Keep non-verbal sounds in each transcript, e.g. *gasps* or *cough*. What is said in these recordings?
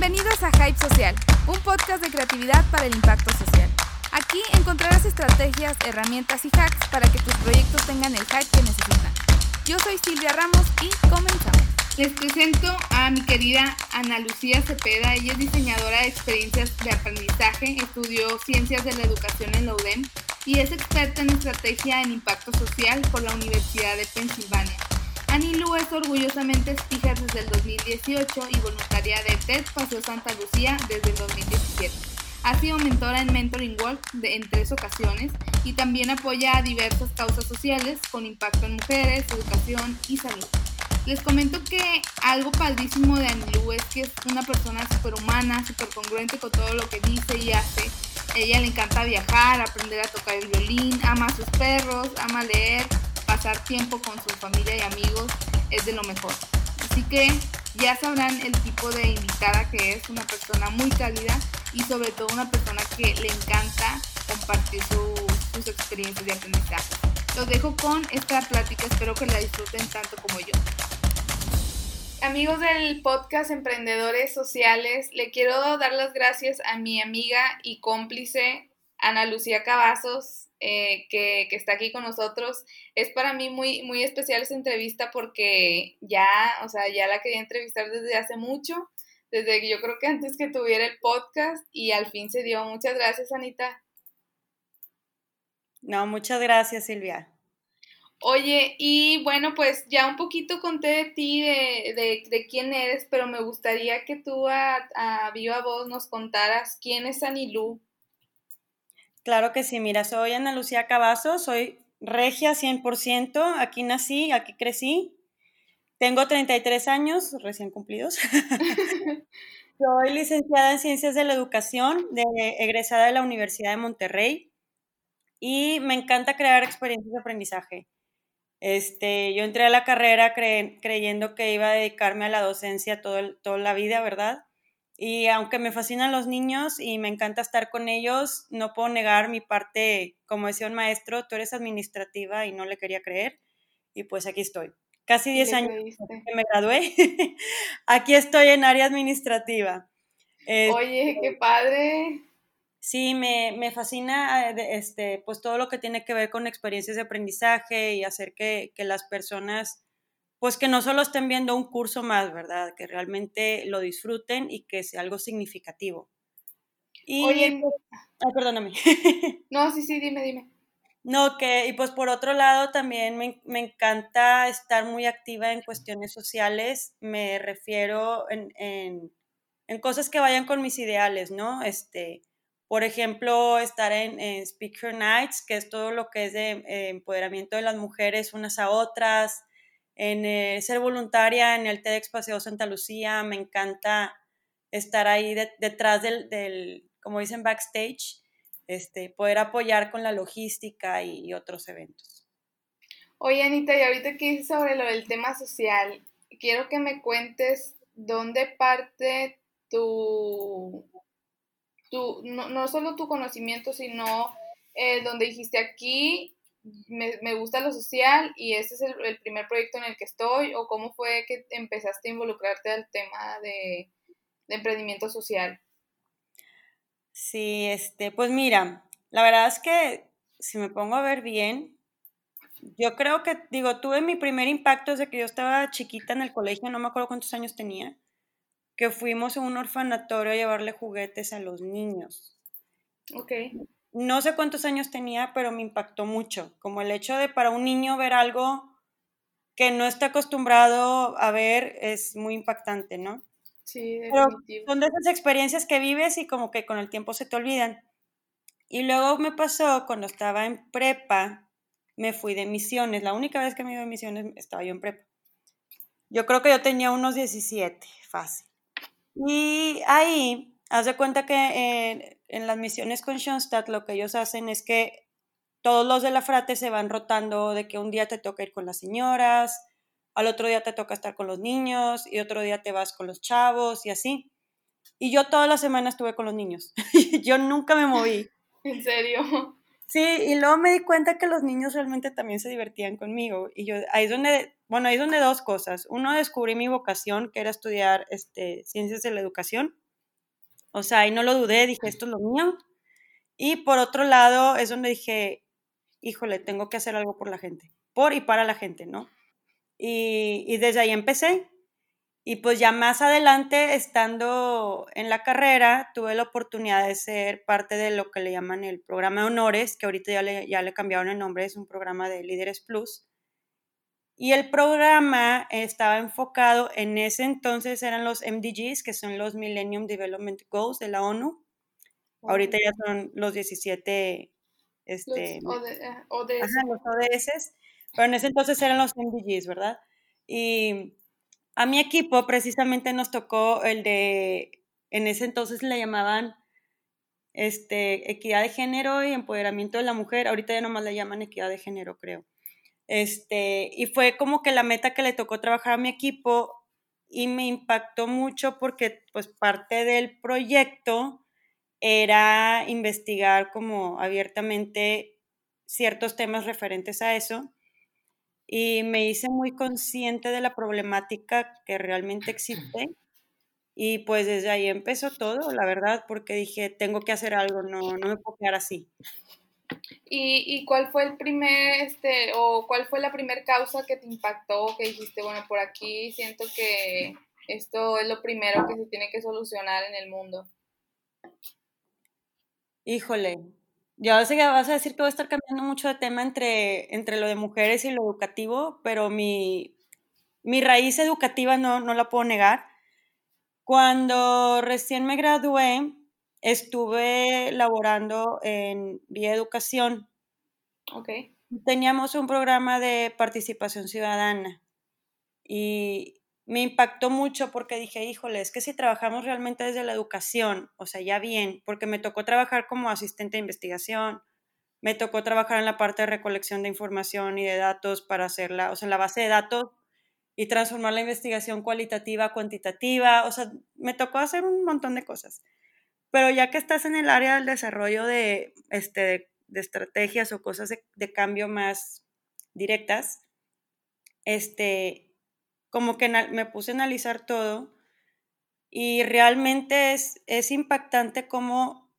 Bienvenidos a Hype Social, un podcast de creatividad para el impacto social. Aquí encontrarás estrategias, herramientas y hacks para que tus proyectos tengan el hype que necesitan. Yo soy Silvia Ramos y comenzamos. Les presento a mi querida Ana Lucía Cepeda. Ella es diseñadora de experiencias de aprendizaje, estudió ciencias de la educación en la UDEM y es experta en estrategia en impacto social por la Universidad de Pensilvania. Anilu es orgullosamente speaker desde el 2018 y voluntaria de TED Paseo Santa Lucía desde el 2017. Ha sido mentora en Mentoring World en tres ocasiones y también apoya a diversas causas sociales con impacto en mujeres, educación y salud. Les comento que algo padrísimo de Anilu es que es una persona súper humana, súper congruente con todo lo que dice y hace. A ella le encanta viajar, aprender a tocar el violín, ama a sus perros, ama leer pasar tiempo con su familia y amigos es de lo mejor. Así que ya sabrán el tipo de invitada que es, una persona muy cálida y sobre todo una persona que le encanta compartir sus experiencias de aprendizaje. Los dejo con esta plática, espero que la disfruten tanto como yo. Amigos del podcast Emprendedores Sociales, le quiero dar las gracias a mi amiga y cómplice Ana Lucía Cavazos, eh, que, está aquí con nosotros. Es para mí muy, muy especial esa entrevista porque ya, o sea, ya la quería entrevistar desde hace mucho, desde que yo creo que antes que tuviera el podcast y al fin se dio. Muchas gracias, Anita. No, muchas gracias, Silvia. Oye, y bueno, pues ya un poquito conté de ti, de, de, quién eres, pero me gustaría que tú a, a viva voz nos contaras quién es Anilú. Claro que sí, mira, soy Ana Lucía Cavazo, soy regia 100%, aquí nací, aquí crecí, tengo 33 años recién cumplidos. *laughs* *laughs* soy licenciada en Ciencias de la Educación, de, egresada de la Universidad de Monterrey y me encanta crear experiencias de aprendizaje. Este, yo entré a la carrera creyendo que iba a dedicarme a la docencia todo toda la vida, ¿verdad? Y aunque me fascinan los niños y me encanta estar con ellos, no puedo negar mi parte, como decía un maestro, tú eres administrativa y no le quería creer. Y pues aquí estoy. Casi 10 años que me gradué. *laughs* aquí estoy en área administrativa. Oye, qué padre. Sí, me, me, fascina este, pues todo lo que tiene que ver con experiencias de aprendizaje y hacer que, que las personas pues que no solo estén viendo un curso más, ¿verdad? Que realmente lo disfruten y que sea algo significativo. Y, Oye, ay, perdóname. *laughs* No, sí, sí, dime, dime. No, que, y pues por otro lado también me, encanta estar muy activa en cuestiones sociales, me refiero en, en, en, cosas que vayan con mis ideales, ¿no? Este, por ejemplo, estar en, Speaker Nights, que es todo lo que es de eh, empoderamiento de las mujeres unas a otras, en eh, ser voluntaria en el TEDx Paseo Santa Lucía, me encanta estar ahí detrás del, como dicen, backstage, este, poder apoyar con la logística y, otros eventos. Oye, Anita, y ahorita que dices sobre lo del tema social, quiero que me cuentes dónde parte tu, tu no, no solo tu conocimiento, sino eh, donde dijiste aquí me, gusta lo social y ese es el, primer proyecto en el que estoy o cómo fue que empezaste a involucrarte al tema de, emprendimiento social? Sí, este, pues mira, la verdad es que si me pongo a ver bien, yo creo que, digo, tuve mi primer impacto desde que yo estaba chiquita en el colegio, no me acuerdo cuántos años tenía, que fuimos a un orfanatorio a llevarle juguetes a los niños. Ok no sé cuántos años tenía, pero me impactó mucho, como el hecho de para un niño ver algo que no está acostumbrado a ver es muy impactante, ¿no? Sí, definitivo. son de esas experiencias que vives y como que con el tiempo se te olvidan. Y luego me pasó cuando estaba en prepa, me fui de misiones. La única vez que me iba de misiones estaba yo en prepa. Yo creo que yo tenía unos 17, fácil. Y ahí Haz de cuenta que en las misiones con Schoenstatt lo que ellos hacen es que todos los de la frate se van rotando de que un día te toca ir con las señoras, al otro día te toca estar con los niños y otro día te vas con los chavos y así. Y yo toda la semana estuve con los niños. *laughs* yo nunca me moví. *laughs* ¿En serio? Sí, y luego me di cuenta que los niños realmente también se divertían conmigo. Y yo, ahí es donde, bueno, ahí es donde dos cosas. Uno, descubrí mi vocación, que era estudiar este, ciencias de la educación O sea, ahí no lo dudé, dije, esto es lo mío. Y por otro lado, es donde dije, híjole, tengo que hacer algo por la gente, por y para la gente, ¿no? Y, y desde ahí empecé. Y pues ya más adelante, estando en la carrera, tuve la oportunidad de ser parte de lo que le llaman el programa de honores, que ahorita ya le, ya le cambiaron el nombre, es un programa de Líderes Plus. Y el programa estaba enfocado, en ese entonces eran los MDGs, que son los Millennium Development Goals de la ONU. Ahorita ya son los 17 este, los, ODS. Ajá, los ODS. Pero en ese entonces eran los MDGs, ¿verdad? Y a mi equipo precisamente nos tocó el de, en ese entonces le llamaban este, equidad de género y empoderamiento de la mujer. Ahorita ya nomás le llaman equidad de género, creo. Este, y fue como que la meta que le tocó trabajar a mi equipo y me impactó mucho porque pues parte del proyecto era investigar como abiertamente ciertos temas referentes a eso y me hice muy consciente de la problemática que realmente existe y pues desde ahí empezó todo, la verdad, porque dije, tengo que hacer algo, no, no me puedo quedar así. ¿Y, ¿Y, cuál fue el primer, este, o cuál fue la primera causa que te impactó, que dijiste, bueno, por aquí siento que esto es lo primero que se tiene que solucionar en el mundo? Híjole, ya sé que vas a decir que voy a estar cambiando mucho de tema entre, entre lo de mujeres y lo educativo, pero mi, mi raíz educativa no, no la puedo negar. Cuando recién me gradué, estuve laborando en Vía Educación. Ok. Teníamos un programa de participación ciudadana y me impactó mucho porque dije, híjole, es que si trabajamos realmente desde la educación, o sea, ya bien, porque me tocó trabajar como asistente de investigación, me tocó trabajar en la parte de recolección de información y de datos para hacerla, o sea, la base de datos y transformar la investigación cualitativa a cuantitativa, o sea, me tocó hacer un montón de cosas. Pero ya que estás en el área del desarrollo de, este, de, estrategias o cosas de, cambio más directas, este, como que me puse a analizar todo y realmente es, es impactante como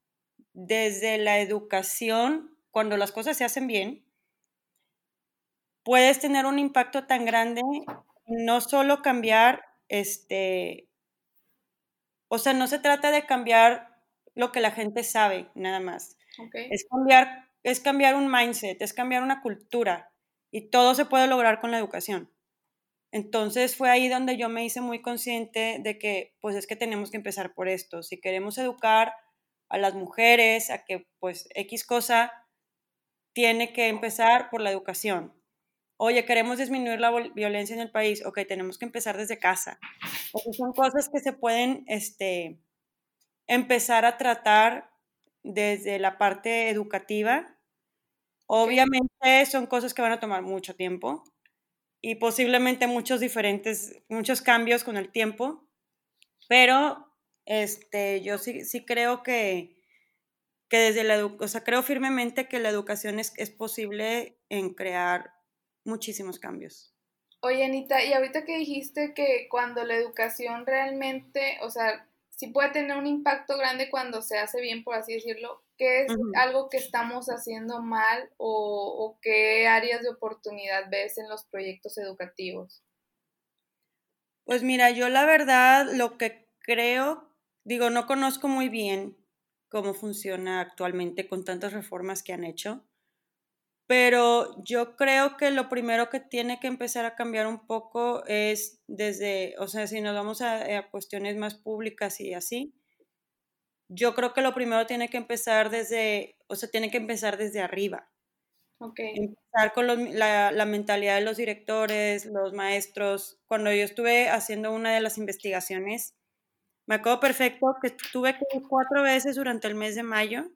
desde la educación, cuando las cosas se hacen bien, puedes tener un impacto tan grande, no solo cambiar, este, o sea, no se trata de cambiar lo que la gente sabe, nada más. Es, cambiar, es cambiar un mindset, es cambiar una cultura y todo se puede lograr con la educación. Entonces fue ahí donde yo me hice muy consciente de que pues es que tenemos que empezar por esto. Si queremos educar a las mujeres a que pues X cosa tiene que empezar por la educación. Oye, queremos disminuir la violencia en el país. Ok, tenemos que empezar desde casa. Porque son cosas que se pueden este, empezar a tratar desde la parte educativa. Obviamente son cosas que van a tomar mucho tiempo y posiblemente muchos diferentes, muchos cambios con el tiempo, pero este, yo sí, sí creo que, que desde la o sea, creo firmemente que la educación es, es posible en crear muchísimos cambios. Oye, Anita, y ahorita que dijiste que cuando la educación realmente, o sea, sí puede tener un impacto grande cuando se hace bien, por así decirlo, ¿qué es algo que estamos haciendo mal o, qué áreas de oportunidad ves en los proyectos educativos? Pues mira, yo la verdad lo que creo, digo, no conozco muy bien cómo funciona actualmente con tantas reformas que han hecho, pero yo creo que lo primero que tiene que empezar a cambiar un poco es desde, o sea, si nos vamos a, a cuestiones más públicas y así, yo creo que lo primero tiene que empezar desde, o sea, tiene que empezar desde arriba. Okay. Empezar con la, la, mentalidad de los directores, los maestros. Cuando yo estuve haciendo una de las investigaciones, me acuerdo perfecto que tuve que ir cuatro veces durante el mes de mayo,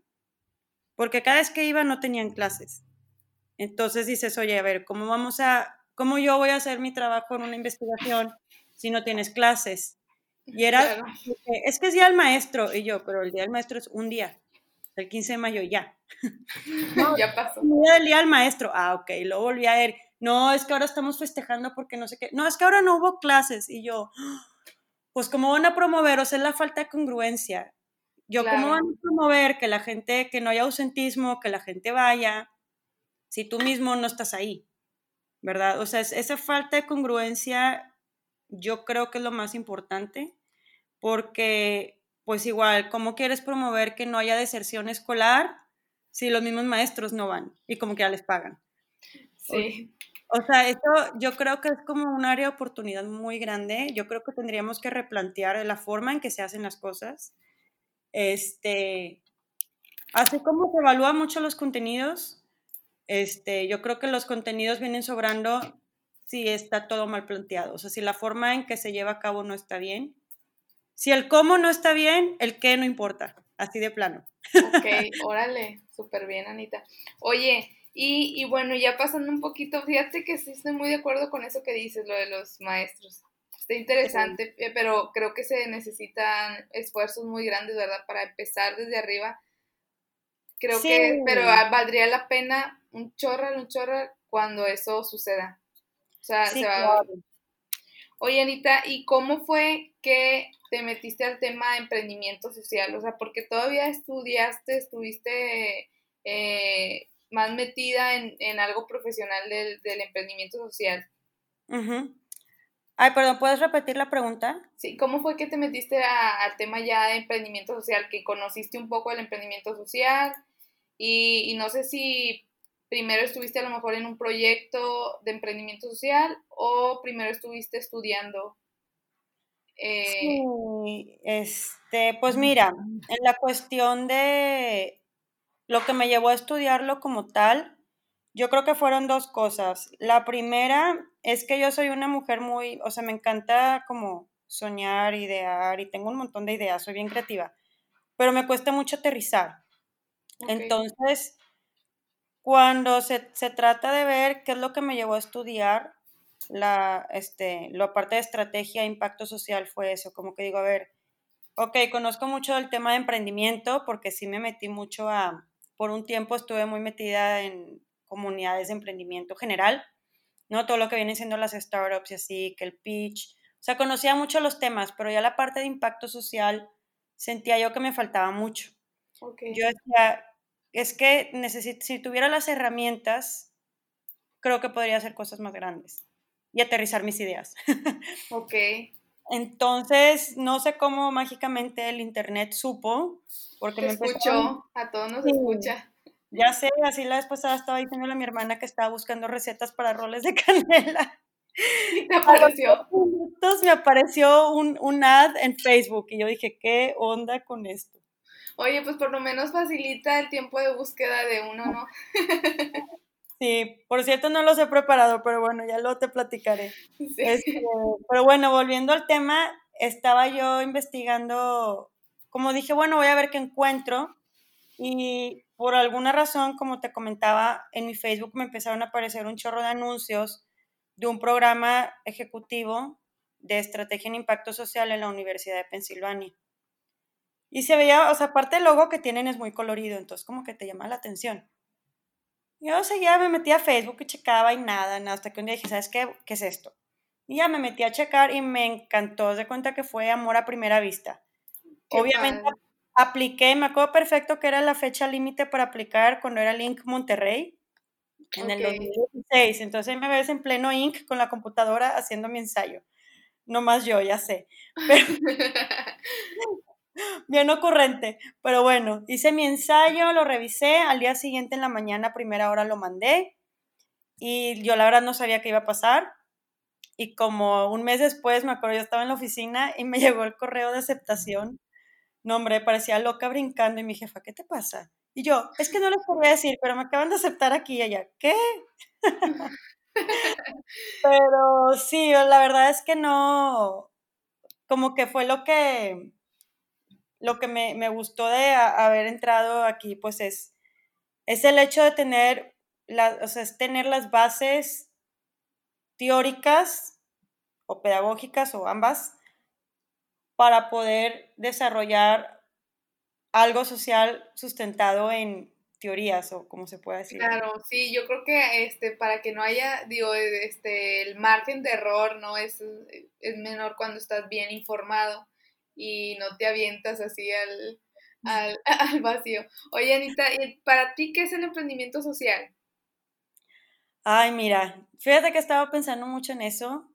porque cada vez que iba no tenían clases. Entonces dices, oye, a ver, ¿cómo vamos a, cómo yo voy a hacer mi trabajo en una investigación si no tienes clases? Y *laughs* era, es que es día del maestro, y yo, pero el día del maestro es un día, el 15 de mayo ya. *laughs* No, ya pasó. El día del maestro, ah, ok, luego volví a ver, no, es que ahora estamos festejando porque no sé qué, no, es que ahora no hubo clases, y yo, *gasps* pues cómo van a promover, o sea, es la falta de congruencia. Yo, ¿cómo van a promover que la gente, que no haya ausentismo, que la gente vaya, si tú mismo no estás ahí? ¿Verdad? O sea, esa falta de congruencia yo creo que es lo más importante, porque pues igual, ¿cómo quieres promover que no haya deserción escolar si los mismos maestros no van y como que ya les pagan? Sí. O sea, esto yo creo que es como un área de oportunidad muy grande. Yo creo que tendríamos que replantear la forma en que se hacen las cosas. Este, así como se evalúa mucho los contenidos, este, yo creo que los contenidos vienen sobrando si está todo mal planteado. O sea, si la forma en que se lleva a cabo no está bien. Si el cómo no está bien, el qué no importa. Así de plano. Ok, *laughs* órale, súper bien, Anita. Oye, y, bueno, ya pasando un poquito, fíjate que sí estoy muy de acuerdo con eso que dices, lo de los maestros. Está interesante, eh, pero creo que se necesitan esfuerzos muy grandes, ¿verdad? Para empezar desde arriba. Creo que, pero valdría la pena un chorro, un chorro cuando eso suceda. O sea, se va Oye, Anita, ¿y cómo fue que te metiste al tema de emprendimiento social? O sea, porque todavía estudiaste, estuviste eh, más metida en, en algo profesional del, del emprendimiento social. Ay, perdón, ¿puedes repetir la pregunta? Sí, ¿cómo fue que te metiste al tema ya de emprendimiento social? Que conociste un poco el emprendimiento social y, y, no sé si primero estuviste a lo mejor en un proyecto de emprendimiento social o primero estuviste estudiando. Eh... Sí, este, pues mira, en la cuestión de lo que me llevó a estudiarlo como tal, yo creo que fueron dos cosas. La primera es que yo soy una mujer muy, o sea, me encanta como soñar, idear y tengo un montón de ideas, soy bien creativa, pero me cuesta mucho aterrizar. Entonces, cuando se, se, trata de ver qué es lo que me llevó a estudiar, la, este, lo aparte de estrategia e impacto social fue eso, como que digo, a ver, ok, conozco mucho del tema de emprendimiento porque sí me metí mucho a, por un tiempo estuve muy metida en comunidades de emprendimiento general, ¿no? Todo lo que viene siendo las startups y así, que el pitch. O sea, conocía mucho los temas, pero ya la parte de impacto social sentía yo que me faltaba mucho. Yo decía, es que necesito, si tuviera las herramientas, creo que podría hacer cosas más grandes y aterrizar mis ideas. *laughs* Ok. Entonces, no sé cómo mágicamente el internet supo, porque me escuchó, a todos nos escucha. Ya sé, así la vez pasada estaba diciéndole a mi hermana que estaba buscando recetas para roles de *laughs* canela. ¿Y te apareció? Entonces me apareció un, un ad en Facebook y yo dije, ¿qué onda con esto? Oye, pues por lo menos facilita el tiempo de búsqueda de uno, ¿no? *laughs* Sí, por cierto no los he preparado, pero bueno, ya lo te platicaré. *laughs* Este, pero bueno, volviendo al tema, estaba yo investigando, como dije, bueno, voy a ver qué encuentro. Y por alguna razón, como te comentaba, en mi Facebook me empezaron a aparecer un chorro de anuncios de un programa ejecutivo de estrategia en impacto social en la Universidad de Pensilvania. Y se veía, o sea, aparte el logo que tienen es muy colorido, entonces como que te llama la atención. Yo seguía, me metí a Facebook y checaba y nada, nada, hasta que un día dije, ¿sabes qué? ¿Qué es esto? Y ya me metí a checar y me encantó, de cuenta que fue amor a primera vista. Obviamente apliqué, me acuerdo perfecto que era la fecha límite para aplicar cuando era Link Monterrey, en el 2016. Entonces ahí me ves en pleno Inc. con la computadora haciendo mi ensayo. No más yo, ya sé. *laughs* Pero, *laughs* *laughs* bien ocurrente, pero bueno, hice mi ensayo, lo revisé, al día siguiente en la mañana, primera hora lo mandé y yo la verdad no sabía qué iba a pasar y como un mes después, me acuerdo, yo estaba en la oficina y me *laughs* llegó el correo de aceptación. No, hombre, parecía loca brincando y mi jefa, ¿qué te pasa? Y yo, es que no les podría decir, pero me acaban de aceptar aquí y allá. ¿Qué? *laughs* pero sí, la verdad es que no, como que fue lo que lo que me, gustó de haber entrado aquí, pues es, es el hecho de tener, la, o sea, es tener las bases teóricas o pedagógicas o ambas para poder desarrollar algo social sustentado en teorías o como se puede decir. Claro, sí, yo creo que este para que no haya digo este el margen de error no es, es menor cuando estás bien informado y no te avientas así al, al, *laughs* al vacío. Oye, Anita, ¿para ti qué es el emprendimiento social? Ay, mira, fíjate que estaba pensando mucho en eso.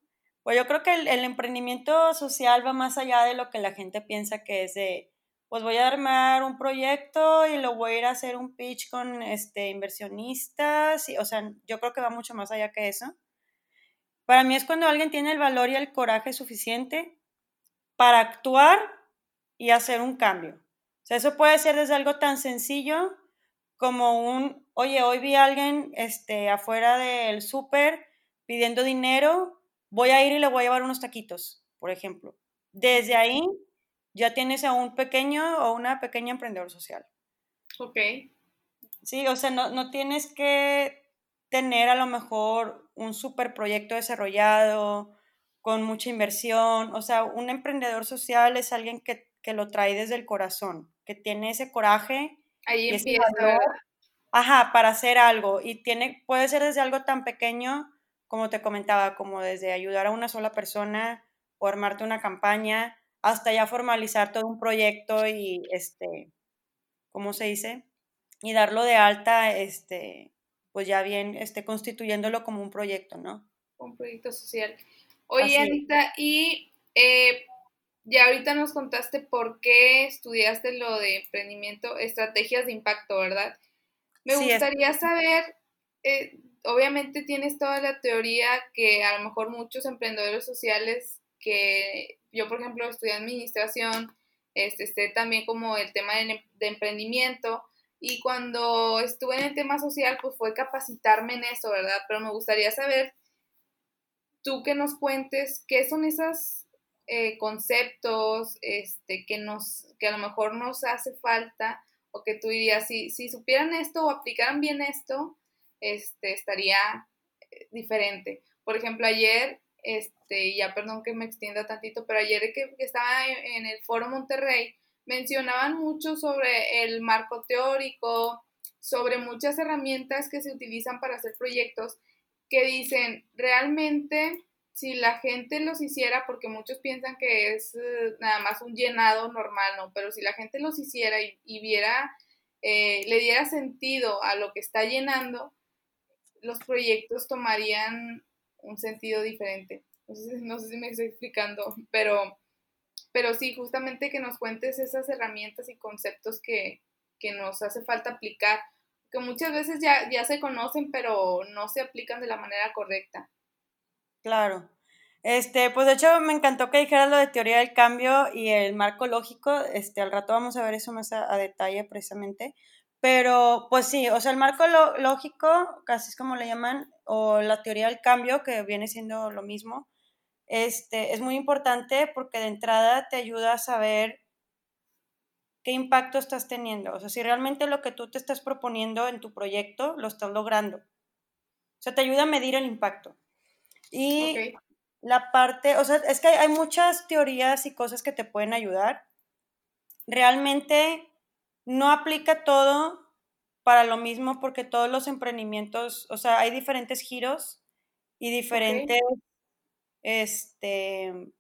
Pues yo creo que el, emprendimiento social va más allá de lo que la gente piensa que es de, pues voy a armar un proyecto y lo voy a ir a hacer un pitch con este, inversionistas. Y, o sea, yo creo que va mucho más allá que eso. Para mí es cuando alguien tiene el valor y el coraje suficiente para actuar y hacer un cambio. O sea, eso puede ser desde algo tan sencillo como un, oye, hoy vi a alguien este, afuera del súper pidiendo dinero, voy a ir y le voy a llevar unos taquitos, por ejemplo. Desde ahí ya tienes a un pequeño o una pequeña emprendedor social. Ok. Sí, o sea, no, no tienes que tener a lo mejor un super proyecto desarrollado, con mucha inversión. O sea, un emprendedor social es alguien que, que lo trae desde el corazón, que tiene ese coraje Ahí empieza. Ajá, para hacer algo. Y tiene, puede ser desde algo tan pequeño, como te comentaba, como desde ayudar a una sola persona o armarte una campaña, hasta ya formalizar todo un proyecto y, este, ¿cómo se dice? Y darlo de alta, este, pues ya bien, este, constituyéndolo como un proyecto, ¿no? Un proyecto social. Oye, Anita, y eh, ya ahorita nos contaste por qué estudiaste lo de emprendimiento, estrategias de impacto, ¿verdad? Me gustaría saber, eh, obviamente tienes toda la teoría que a lo mejor muchos emprendedores sociales que yo, por ejemplo, estudié administración, este, esté también como el tema de, em, de emprendimiento, y cuando estuve en el tema social, pues fue capacitarme en eso, ¿verdad? Pero me gustaría saber, tú que nos cuentes, ¿qué son esas eh, conceptos este, que, nos, que a lo mejor nos hace falta o que tú dirías, si, si supieran esto o aplicaran bien esto, este, estaría eh, diferente. Por ejemplo, ayer, este, ya perdón que me extienda tantito, pero ayer que, que estaba en, el Foro Monterrey, mencionaban mucho sobre el marco teórico, sobre muchas herramientas que se utilizan para hacer proyectos que dicen, realmente si la gente los hiciera, porque muchos piensan que es eh, nada más un llenado normal, ¿no? Pero si la gente los hiciera y, viera, eh, le diera sentido a lo que está llenando, los proyectos tomarían un sentido diferente. No sé, no sé si me estoy explicando, pero, pero sí, justamente que nos cuentes esas herramientas y conceptos que, que nos hace falta aplicar, que muchas veces ya, ya se conocen, pero no se aplican de la manera correcta. Claro. Este, pues de hecho me encantó que dijeras lo de teoría del cambio y el marco lógico. Este, al rato vamos a ver eso más a, detalle precisamente. Pero, pues sí, o sea, el marco lógico, casi es como le llaman, o la teoría del cambio, que viene siendo lo mismo, este, es muy importante porque de entrada te ayuda a saber qué impacto estás teniendo. O sea, si realmente lo que tú te estás proponiendo en tu proyecto lo estás logrando. O sea, te ayuda a medir el impacto. Y la parte, o sea, es que hay, muchas teorías y cosas que te pueden ayudar. Realmente no aplica todo para lo mismo porque todos los emprendimientos, o sea, hay diferentes giros y diferentes, este,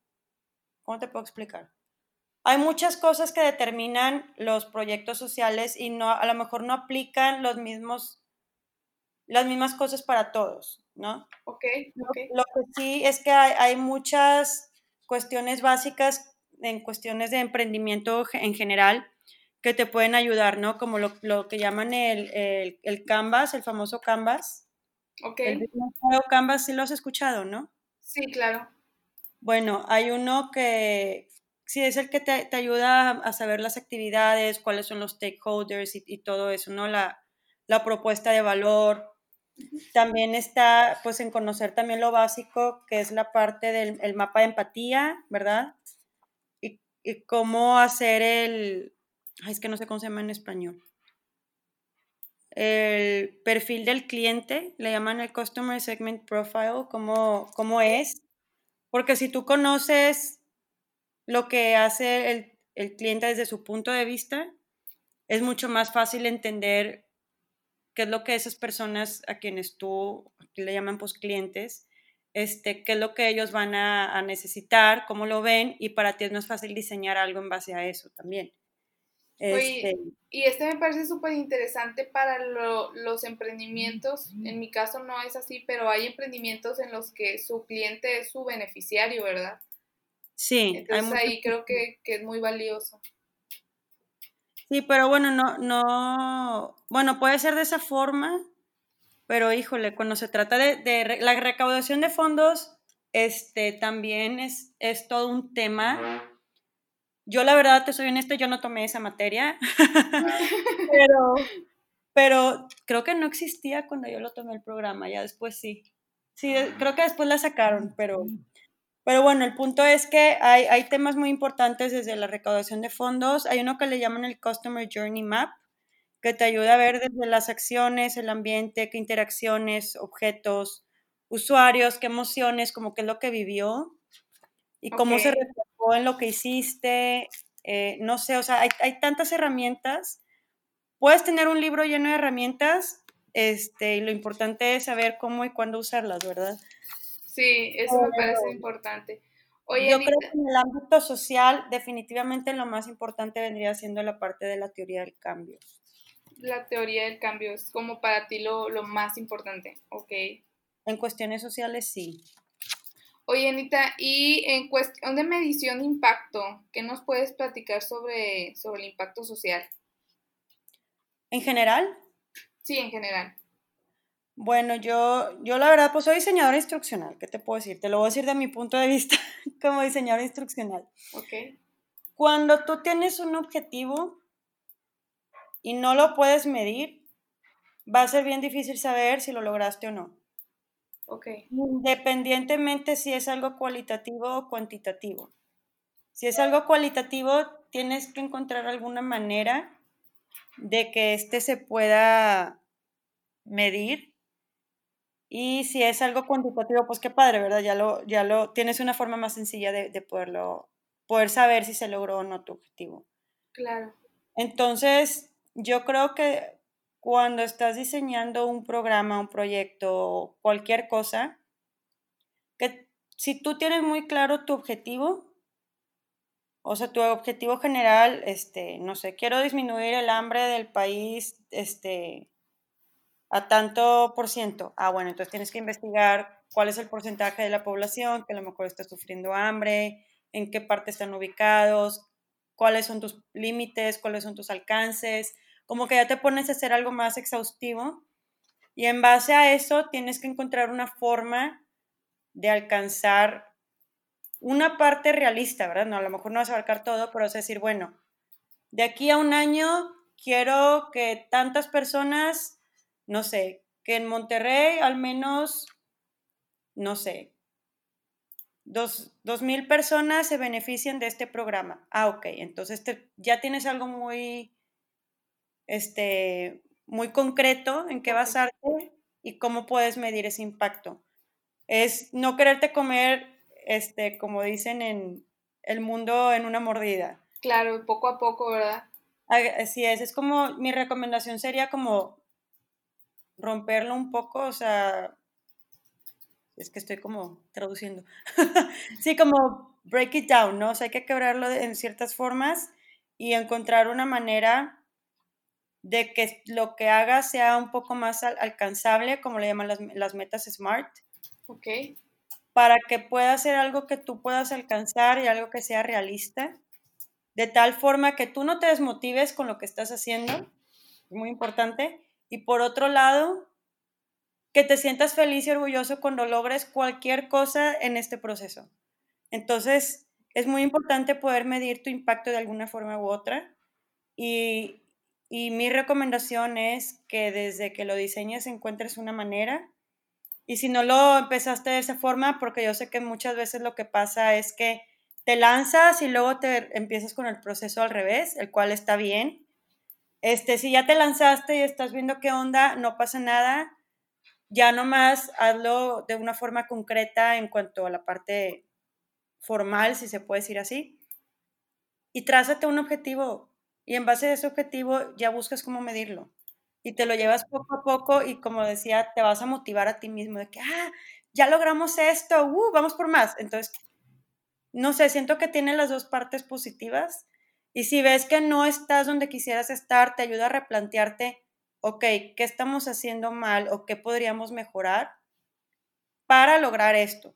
¿cómo te puedo explicar? Hay muchas cosas que determinan los proyectos sociales y no, a lo mejor no aplican los mismos, las mismas cosas para todos. ¿no? Ok. Lo, que sí es que hay, muchas cuestiones básicas en cuestiones de emprendimiento en general que te pueden ayudar, ¿no? Como lo, que llaman el, el, Canvas, el famoso Canvas. Ok. El Canvas sí lo has escuchado, ¿no? Sí, claro. Bueno, hay uno que sí es el que te, ayuda a saber las actividades, cuáles son los stakeholders y, y todo eso, ¿no? La, la propuesta de valor, también está, pues, en conocer también lo básico, que es la parte del mapa de empatía, ¿verdad? Y, y, cómo hacer el, ay, es que no sé cómo se llama en español. El perfil del cliente, le llaman el Customer Segment Profile, cómo, cómo es. Porque si tú conoces lo que hace el, el cliente desde su punto de vista, es mucho más fácil entender qué es lo que esas personas a quienes tú, aquí le llaman pues clientes, este, qué es lo que ellos van a, necesitar, cómo lo ven, y para ti es más fácil diseñar algo en base a eso también. Este, y este me parece súper interesante para los emprendimientos. En mi caso no es así, pero hay emprendimientos en los que su cliente es su beneficiario, ¿verdad? Sí. Entonces ahí creo que, es muy valioso. Sí, pero bueno, no, no, bueno, puede ser de esa forma, pero híjole, cuando se trata de, de la recaudación de fondos, este también es, es todo un tema yo la verdad, te soy honesta, yo no tomé esa materia, *laughs* pero, pero creo que no existía cuando yo lo tomé el programa, ya después sí. Sí, creo que después la sacaron, pero, pero bueno, el punto es que hay, hay temas muy importantes desde la recaudación de fondos. Hay uno que le llaman el Customer Journey Map, que te ayuda a ver desde las acciones, el ambiente, qué interacciones, objetos, usuarios, qué emociones, como qué es lo que vivió y cómo se reflejó en lo que hiciste. Eh, no sé, o sea, hay, hay, tantas herramientas. Puedes tener un libro lleno de herramientas este, y lo importante es saber cómo y cuándo usarlas, ¿verdad? Sí, eso me parece importante. Oye, yo creo que en el ámbito social definitivamente lo más importante vendría siendo la parte de la teoría del cambio. La teoría del cambio es como para ti lo, lo más importante, ok. En cuestiones sociales sí. Oye, Anita, y en cuestión de medición de impacto, ¿qué nos puedes platicar sobre, sobre el impacto social? ¿En general? Sí, en general. Bueno, yo, yo la verdad, pues soy diseñadora instruccional, ¿qué te puedo decir? Te lo voy a decir de mi punto de vista *laughs* como diseñadora instruccional. Ok. Cuando tú tienes un objetivo y no lo puedes medir, va a ser bien difícil saber si lo lograste o no. Independientemente si es algo cualitativo o cuantitativo. Si es algo cualitativo, tienes que encontrar alguna manera de que éste se pueda medir. Y si es algo cuantitativo, pues qué padre, ¿verdad? Ya lo, ya lo, tienes una forma más sencilla de, de poderlo, poder saber si se logró o no tu objetivo. Claro. Entonces, yo creo que cuando estás diseñando un programa, un proyecto, cualquier cosa, que si tú tienes muy claro tu objetivo, o sea, tu objetivo general, este, no sé, quiero disminuir el hambre del país, este, a tanto por ciento. Ah, bueno, entonces tienes que investigar cuál es el porcentaje de la población que a lo mejor está sufriendo hambre, en qué parte están ubicados, cuáles son tus límites, cuáles son tus alcances, como que ya te pones a hacer algo más exhaustivo y en base a eso tienes que encontrar una forma de alcanzar una parte realista, ¿verdad? No, a lo mejor no vas a abarcar todo, pero es decir, bueno, de aquí a un año quiero que tantas personas, no sé, que en Monterrey al menos, no sé, dos, mil personas se beneficien de este programa. Ah, ok, entonces ya tienes algo muy este, muy concreto en qué basarte y cómo puedes medir ese impacto. Es no quererte comer, este, como dicen en el mundo, en una mordida. Claro, poco a poco, ¿verdad? Así es, es como, mi recomendación sería como romperlo un poco, o sea, es que estoy como traduciendo. *laughs* sí, como break it down, ¿no? O sea, hay que quebrarlo en ciertas formas y encontrar una manera de que lo que hagas sea un poco más alcanzable, como le llaman las, metas SMART. Ok. Para que pueda ser algo que tú puedas alcanzar y algo que sea realista, de tal forma que tú no te desmotives con lo que estás haciendo, muy importante, y por otro lado, que te sientas feliz y orgulloso cuando logres cualquier cosa en este proceso. Entonces, es muy importante poder medir tu impacto de alguna forma u otra y, y mi recomendación es que desde que lo diseñes encuentres una manera. Y si no lo empezaste de esa forma, porque yo sé que muchas veces lo que pasa es que te lanzas y luego te empiezas con el proceso al revés, el cual está bien. Este, si ya te lanzaste y estás viendo qué onda, no pasa nada. Ya nomás hazlo de una forma concreta en cuanto a la parte formal, si se puede decir así. Y trázate un objetivo y en base a ese objetivo ya buscas cómo medirlo. Y te lo llevas poco a poco y como decía, te vas a motivar a ti mismo de que, ah, ya logramos esto, uh, vamos por más. Entonces, no sé, siento que tiene las dos partes positivas Y si ves que no estás donde quisieras estar, te ayuda a replantearte, ok, ¿qué estamos haciendo mal o qué podríamos mejorar para lograr esto?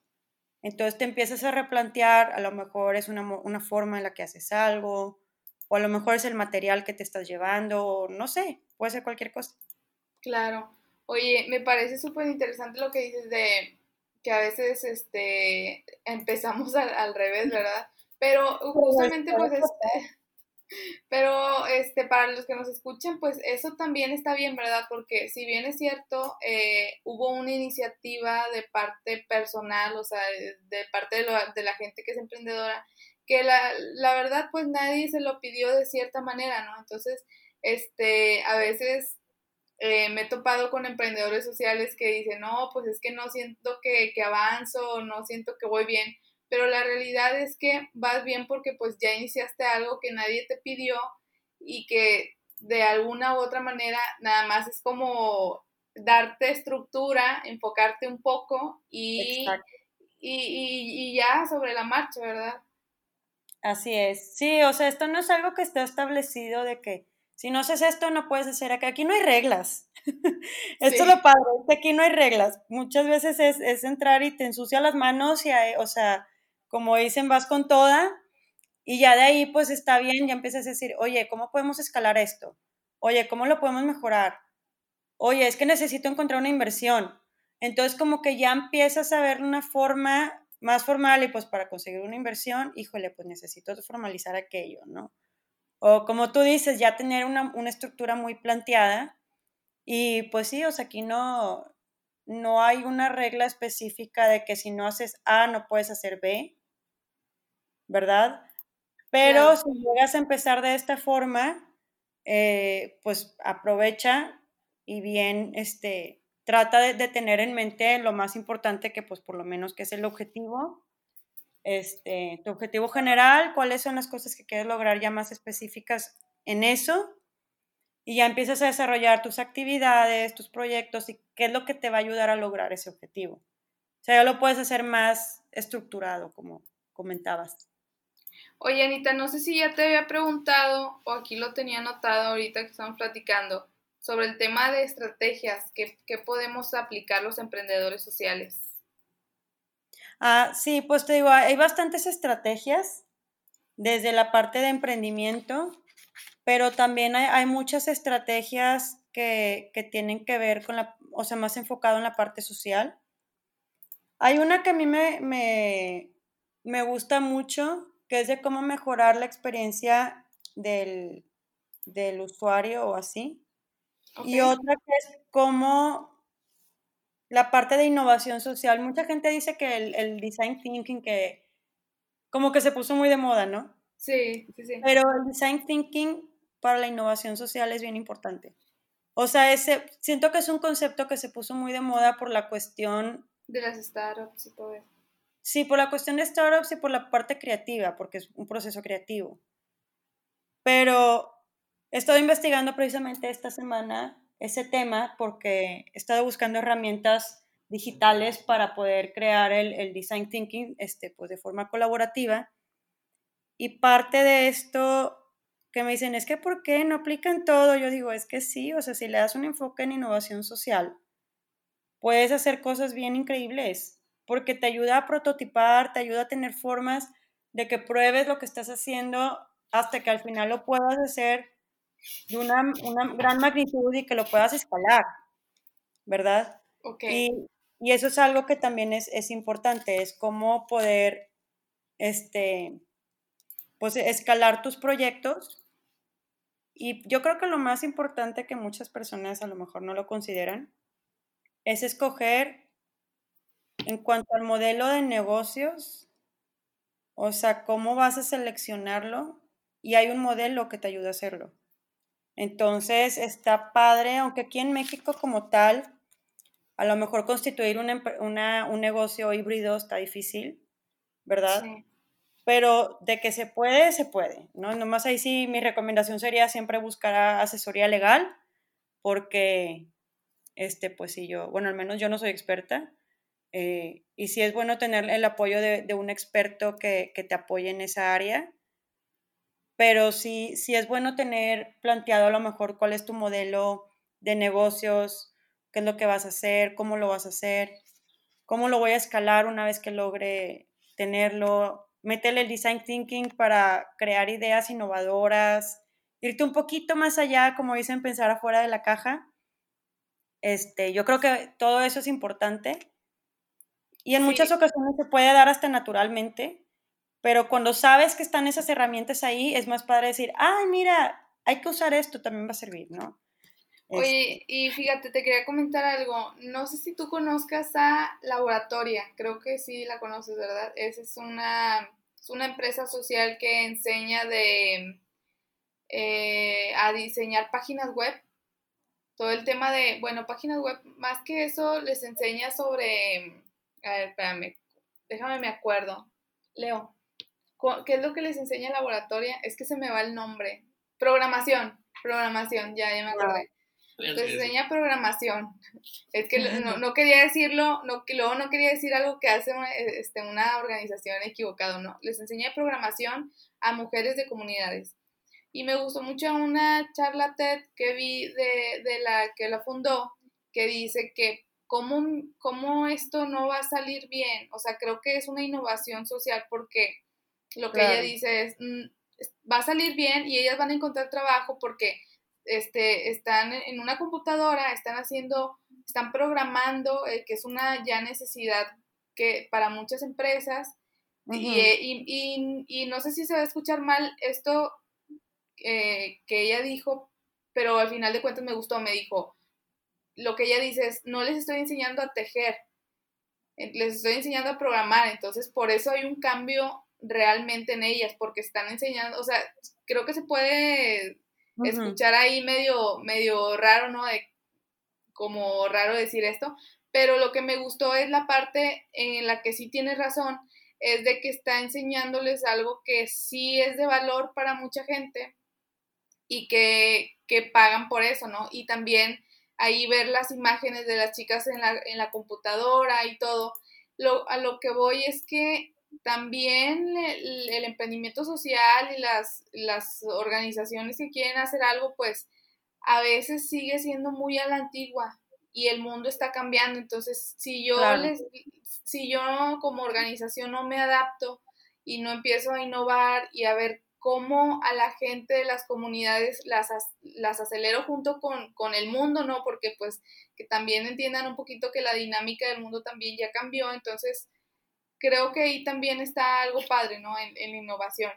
Entonces te empiezas a replantear, a lo mejor es una, una forma en la que haces algo, o a lo mejor es el material que te estás llevando, o no sé, puede ser cualquier cosa. Claro. Oye, me parece súper interesante lo que dices de que a veces este, empezamos al, al revés, ¿verdad? Pero justamente pues este, pero este, para los que nos escuchen, pues eso también está bien, ¿verdad? Porque si bien es cierto, eh, hubo una iniciativa de parte personal, o sea, de, parte de, de, la gente que es emprendedora, que la, la verdad, pues nadie se lo pidió de cierta manera, ¿no? Entonces, este, a veces eh, me he topado con emprendedores sociales que dicen, no, pues es que no siento que, que avanzo, no siento que voy bien pero la realidad es que vas bien porque pues ya iniciaste algo que nadie te pidió y que de alguna u otra manera nada más es como darte estructura, enfocarte un poco y, y, y, ya sobre la marcha, ¿verdad? Así es. Sí, o sea, esto no es algo que esté establecido de que si no haces esto no puedes hacer acá. Aquí no hay reglas. *laughs* esto es lo padre, es que aquí no hay reglas. Muchas veces es, es entrar y te ensucia las manos y, hay, o sea, como dicen, vas con toda y ya de ahí pues está bien, ya empiezas a decir, oye, ¿cómo podemos escalar esto? Oye, ¿cómo lo podemos mejorar? Oye, es que necesito encontrar una inversión. Entonces como que ya empiezas a ver una forma más formal y pues para conseguir una inversión, híjole, pues necesito formalizar aquello, ¿no? O como tú dices, ya tener una, una estructura muy planteada y pues sí, o sea, aquí no, no hay una regla específica de que si no haces A no puedes hacer B. ¿verdad? Pero si llegas a empezar de esta forma, eh, pues aprovecha y bien, este, trata de, tener en mente lo más importante que pues por lo menos que es el objetivo, este, tu objetivo general, cuáles son las cosas que quieres lograr ya más específicas en eso y ya empiezas a desarrollar tus actividades, tus proyectos y qué es lo que te va a ayudar a lograr ese objetivo. O sea, ya lo puedes hacer más estructurado, como comentabas. Oye, Anita, no sé si ya te había preguntado o aquí lo tenía anotado ahorita que estamos platicando sobre el tema de estrategias que, podemos aplicar los emprendedores sociales. Ah, sí, pues te digo, hay bastantes estrategias desde la parte de emprendimiento, pero también hay, muchas estrategias que, tienen que ver con la, o sea, más enfocado en la parte social. Hay una que a mí me, me, me gusta mucho, que es de cómo mejorar la experiencia del, usuario o así. Y otra que es cómo la parte de innovación social. Mucha gente dice que el, design thinking, que como que se puso muy de moda, ¿no? Sí, sí, sí. Pero el design thinking para la innovación social es bien importante. O sea, ese, siento que es un concepto que se puso muy de moda por la cuestión... De las startups y todo eso. Sí, por la cuestión de startups y por la parte creativa, porque es un proceso creativo. Pero he estado investigando precisamente esta semana ese tema porque he estado buscando herramientas digitales para poder crear el, design thinking este, pues de forma colaborativa. Y parte de esto que me dicen es que ¿por qué no aplican todo? Yo digo, es que sí, o sea, si le das un enfoque en innovación social, puedes hacer cosas bien increíbles porque te ayuda a prototipar, te ayuda a tener formas de que pruebes lo que estás haciendo hasta que al final lo puedas hacer de una, gran magnitud y que lo puedas escalar, ¿verdad? Okay. Y, eso es algo que también es, es importante, es cómo poder, este, pues, escalar tus proyectos. Y yo creo que lo más importante que muchas personas a lo mejor no lo consideran es escoger en cuanto al modelo de negocios, o sea, cómo vas a seleccionarlo y hay un modelo que te ayuda a hacerlo. Entonces, está padre, aunque aquí en México como tal, a lo mejor constituir un negocio híbrido está difícil, ¿verdad? Sí. Pero de que se puede, se puede, ¿no? Nomás ahí sí mi recomendación sería siempre buscar asesoría legal, porque, este, pues si yo, bueno, al menos yo no soy experta, eh, y si es bueno tener el apoyo de, un experto que, te apoye en esa área, pero sí, sí es bueno tener planteado a lo mejor cuál es tu modelo de negocios, qué es lo que vas a hacer, cómo lo vas a hacer, cómo lo voy a escalar una vez que logre tenerlo. Métele el design thinking para crear ideas innovadoras, irte un poquito más allá, como dicen, pensar afuera de la caja. Este, yo creo que todo eso es importante. Y en muchas ocasiones se puede dar hasta naturalmente, pero cuando sabes que están esas herramientas ahí, es más padre decir, ay, mira, hay que usar esto, también va a servir, ¿no? Oye, este y fíjate, te quería comentar algo. No sé si tú conozcas a Laboratoria, creo que sí la conoces, ¿verdad? Esa es una, es una empresa social que enseña de eh, a diseñar páginas web. Todo el tema de, bueno, páginas web, más que eso, les enseña sobre, a ver, espérame, déjame me acuerdo. Leo, ¿Qué es lo que les enseña el laboratorio? Es que se me va el nombre. Programación, programación, ya, ya me acordé. Les enseña programación. Es que *laughs* no, quería decirlo, no, que luego no quería decir algo que hace este, una organización equivocado, no. Les enseña programación a mujeres de comunidades. Y me gustó mucho una charla TED que vi de, de la que la fundó, que dice que cómo, cómo esto no va a salir bien. O sea, creo que es una innovación social porque lo que ella dice mm, es, va a salir bien y ellas van a encontrar trabajo porque este, están en una computadora, están haciendo, están programando, eh, que es una ya necesidad que para muchas empresas. Eh, y, no sé si se va a escuchar mal esto eh, que ella dijo, pero al final de cuentas me gustó, me dijo, lo que ella dice es, no les estoy enseñando a tejer, les estoy enseñando a programar, entonces por eso hay un cambio realmente en ellas, porque están enseñando, o sea, creo que se puede escuchar ahí medio, medio raro, ¿no? De, como raro decir esto, pero lo que me gustó es la parte en la que sí tienes razón, es de que está enseñándoles algo que sí es de valor para mucha gente y que, que pagan por eso, ¿no? Y también ahí ver las imágenes de las chicas en la, en la computadora y todo. Lo, a lo que voy es que también el, emprendimiento social y las, las organizaciones que quieren hacer algo, pues a veces sigue siendo muy a la antigua y el mundo está cambiando. Entonces, si yo les, si yo como organización no me adapto y no empiezo a innovar y a ver cómo a la gente de las comunidades las, las acelero junto con, con, el mundo, ¿no? Porque pues que también entiendan un poquito que la dinámica del mundo también ya cambió, entonces creo que ahí también está algo padre, ¿no? En, en innovación.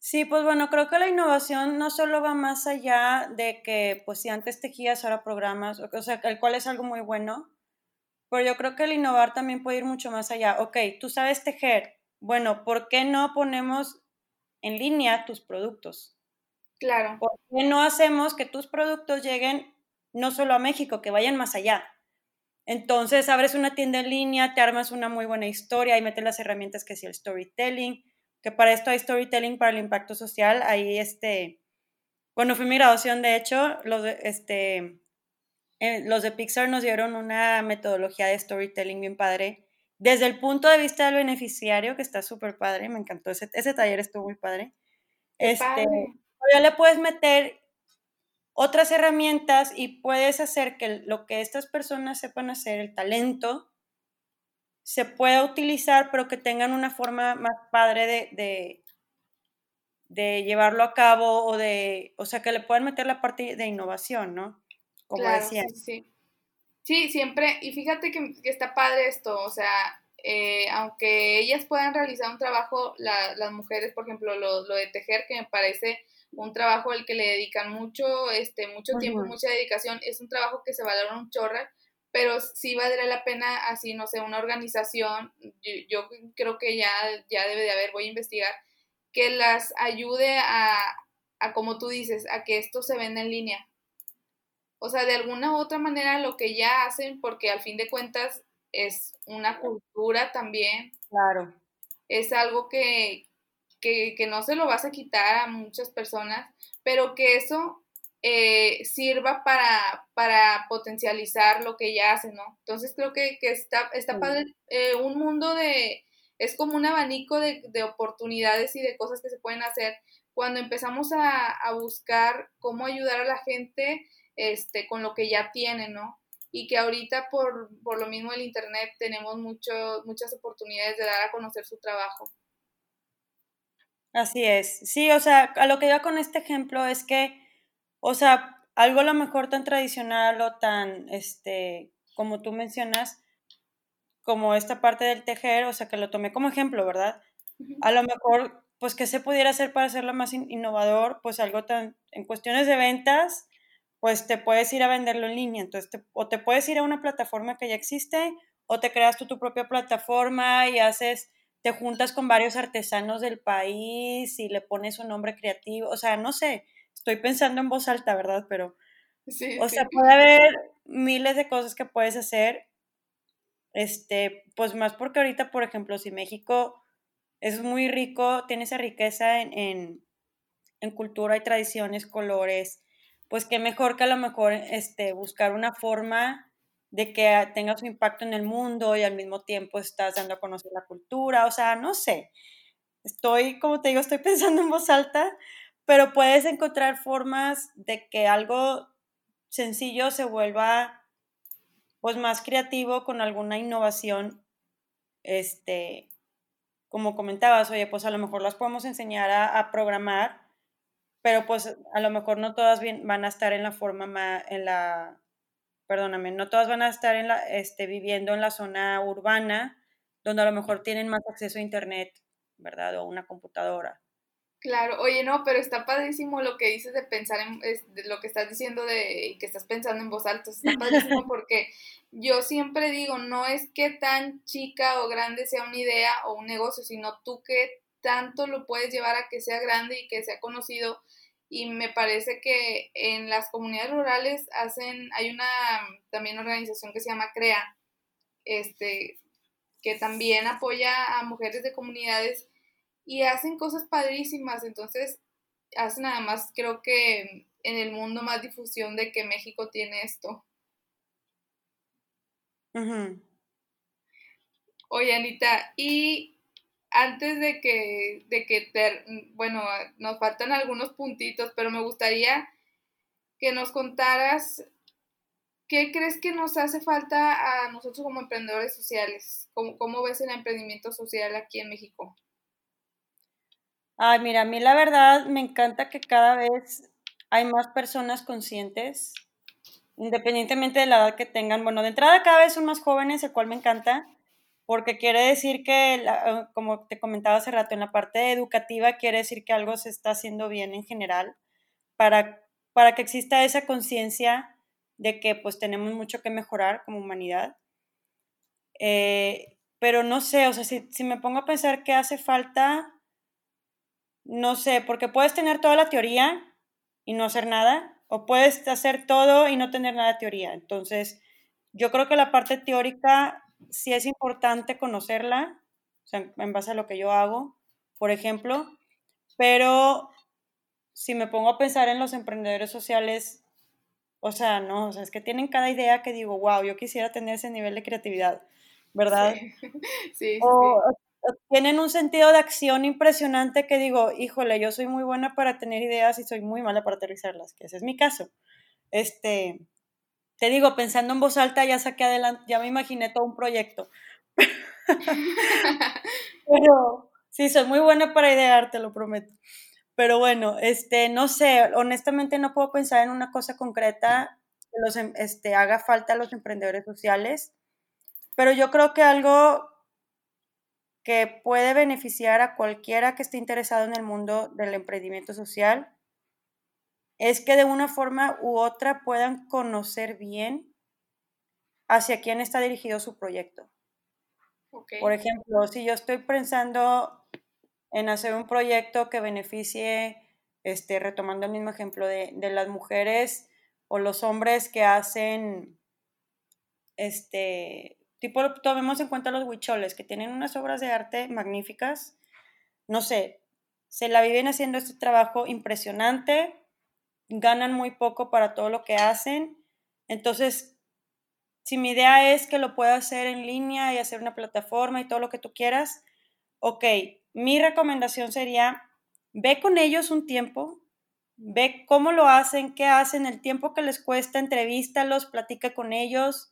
Sí, pues bueno, creo que la innovación no solo va más allá de que, pues si antes tejías, ahora programas, o sea, el cual es algo muy bueno, pero yo creo que el innovar también puede ir mucho más allá. Ok, tú sabes tejer, bueno, ¿por qué no ponemos en línea tus productos? Claro. ¿Por qué no hacemos que tus productos lleguen no solo a México, que vayan más allá? Entonces abres una tienda en línea, te armas una muy buena historia, y metes las herramientas que es el storytelling, que para esto hay storytelling para el impacto social. Ahí, este, cuando fui mi graduación, de hecho, los de, este, eh, los de Pixar nos dieron una metodología de storytelling bien padre. Desde el punto de vista del beneficiario, que está súper padre, me encantó, ese, ese taller estuvo muy padre. Este, ya le puedes meter otras herramientas y puedes hacer que lo que estas personas sepan hacer, el talento, se pueda utilizar, pero que tengan una forma más padre de, de, llevarlo a cabo o de, o sea, que le puedan meter la parte de innovación, ¿no? Como decía. Sí, sí. Siempre, y fíjate que, está padre esto, o sea, eh, aunque ellas puedan realizar un trabajo, las mujeres, por ejemplo, lo, lo de tejer, que me parece un trabajo al que le dedican mucho, este, mucho tiempo, mucha dedicación, es un trabajo que se valora un chorra, pero sí valdría la pena así, no sé, una organización, yo, creo que ya, ya debe de haber, voy a investigar, que las ayude a, a, como tú dices, a que esto se venda en línea. O sea, de alguna u otra manera lo que ya hacen, porque al fin de cuentas es una cultura también. Claro. Es algo que, que, no se lo vas a quitar a muchas personas, pero que eso eh, sirva para, para potencializar lo que ella hace, ¿no? Entonces creo que, está, está padre eh, un mundo de es como un abanico de, oportunidades y de cosas que se pueden hacer cuando empezamos a, buscar cómo ayudar a la gente este, con lo que ya tiene, ¿no? Y que ahorita por, por lo mismo el Internet tenemos mucho, muchas oportunidades de dar a conocer su trabajo. Así es. Sí, o sea, a lo que iba con este ejemplo es que, o sea, algo a lo mejor tan tradicional o tan, este, como tú mencionas, como esta parte del tejer, o sea, que lo tomé como ejemplo, ¿verdad? A lo mejor, pues, ¿qué se pudiera hacer para hacerlo más innovador? Pues algo tan, en cuestiones de ventas, pues te puedes ir a venderlo en línea, entonces, o te puedes ir a una plataforma que ya existe, o te creas tú tu propia plataforma y haces, te juntas con varios artesanos del país y le pones un nombre creativo, o sea, no sé, estoy pensando en voz alta, ¿verdad? Pero, sí, o sea, puede haber miles de cosas que puedes hacer este, pues más porque ahorita, por ejemplo, si México es muy rico, tiene esa riqueza en, cultura y tradiciones, colores, pues qué mejor que a lo mejor este, buscar una forma de que tenga su impacto en el mundo y al mismo tiempo estás dando a conocer la cultura, o sea, no sé, estoy, como te digo, estoy *laughs* pensando en voz alta, pero puedes encontrar formas de que algo sencillo se vuelva pues más creativo con alguna innovación, este, como comentabas, oye, pues a lo mejor las podemos enseñar a, programar, pero pues a lo mejor no todas van a estar en la forma, más, en la, perdóname, no todas van a estar en la, este, viviendo en la zona urbana, donde a lo mejor tienen más acceso a internet, ¿verdad? O una computadora. Claro, oye, no, pero está padrísimo lo que dices de pensar en lo que estás diciendo de que estás pensando en voz alta, está padrísimo *laughs* porque yo siempre digo, no es que tan chica o grande sea una idea o un negocio, sino tú que tanto lo puedes llevar a que sea grande y que sea conocido. Y me parece que en las comunidades rurales hacen, hay una también organización que se llama CREA, este, que también apoya a mujeres de comunidades y hacen cosas padrísimas, entonces hacen nada más creo que en el mundo más difusión de que México tiene esto. Oye, Anita, y antes de que, de que bueno, nos faltan algunos puntitos, pero me gustaría que nos contaras qué crees que nos hace falta a nosotros como emprendedores sociales. ¿Cómo, cómo ves el emprendimiento social aquí en México? Ay, mira, a mí la verdad me encanta que cada vez hay más personas conscientes, independientemente de la edad que tengan. Bueno, de entrada cada vez son más jóvenes, el cual me encanta, porque quiere decir que, eh, como te comentaba hace rato, en la parte educativa quiere decir que algo se está haciendo bien en general, para, para que exista esa conciencia de que pues tenemos mucho que mejorar como humanidad. Eh, pero no sé, o sea, si, si me pongo a pensar que hace falta no sé, porque puedes tener toda la teoría y no hacer nada, o puedes hacer todo y no tener nada de teoría. Entonces, yo creo que la parte teórica sí es importante conocerla, o sea, en base a lo que yo hago, por ejemplo, pero si me pongo a pensar en los emprendedores sociales, o sea, no, o sea, es que tienen cada idea que digo, wow, yo quisiera tener ese nivel de creatividad, ¿verdad? Sí, *laughs* sí, tienen un sentido de acción impresionante que digo, híjole, yo soy muy buena para tener ideas y soy muy mala para aterrizarlas, que ese es mi caso. Este, te digo, pensando en voz alta, ya saqué adelante, ya me imaginé todo un proyecto. *laughs* Pero sí, soy muy buena para idear, te lo prometo. Pero bueno, este, no sé, honestamente no puedo pensar en una cosa concreta que los, em, este, haga falta a los emprendedores sociales, pero yo creo que algo que puede beneficiar a cualquiera que esté interesado en el mundo del emprendimiento social es que de una forma u otra puedan conocer bien hacia quién está dirigido su proyecto. Por ejemplo, si yo estoy pensando en hacer un proyecto que beneficie, este, retomando el mismo ejemplo de, de las mujeres o los hombres que hacen este, tipo, tomemos en cuenta los huicholes, que tienen unas obras de arte magníficas, no sé, se la viven haciendo este trabajo impresionante, ganan muy poco para todo lo que hacen, entonces, si mi idea es que lo pueda hacer en línea y hacer una plataforma y todo lo que tú quieras, ok, mi recomendación sería, ve con ellos un tiempo, ve cómo lo hacen, qué hacen, el tiempo que les cuesta, entrevístalos, platica con ellos.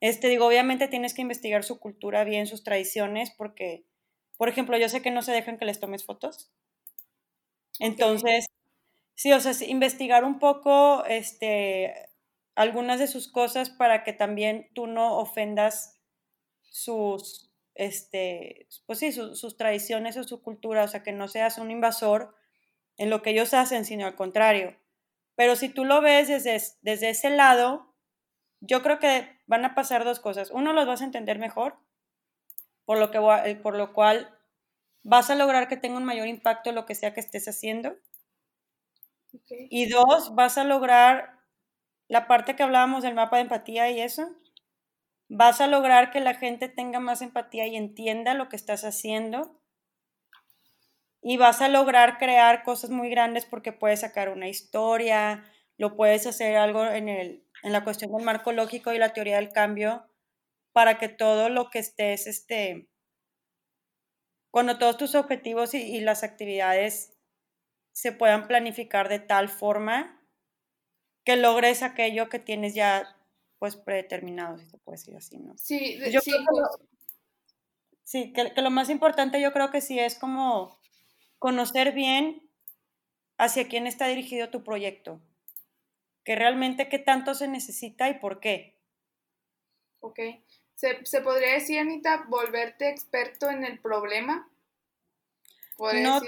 Este, digo, obviamente tienes que investigar su cultura bien, sus tradiciones, porque, por ejemplo, yo sé que no se dejan que les tomes fotos. Entonces, sí, o sea, investigar un poco, este, algunas de sus cosas para que también tú no ofendas sus, este, pues sí, sus tradiciones o su cultura, o sea, que no seas un invasor en lo que ellos hacen, sino al contrario. Pero si tú lo ves desde, desde ese lado, yo creo que van a pasar dos cosas. Uno, los vas a entender mejor, por lo, que, por lo cual vas a lograr que tenga un mayor impacto lo que sea que estés haciendo. Y dos, vas a lograr la parte que hablábamos del mapa de empatía y eso, vas a lograr que la gente tenga más empatía y entienda lo que estás haciendo. Y vas a lograr crear cosas muy grandes porque puedes sacar una historia, lo puedes hacer algo en, el, en la cuestión del marco lógico y la teoría del cambio para que todo lo que estés, este, cuando todos tus objetivos y, y las actividades se puedan planificar de tal forma que logres aquello que tienes ya pues predeterminado, si se puede decir así, ¿no? Sí, yo sí, que lo, sí que, que, lo más importante yo creo que sí es como conocer bien hacia quién está dirigido tu proyecto, que realmente qué tanto se necesita y por qué. Ok. ¿Se, ¿se podría decir, Anita, volverte experto en el problema? No,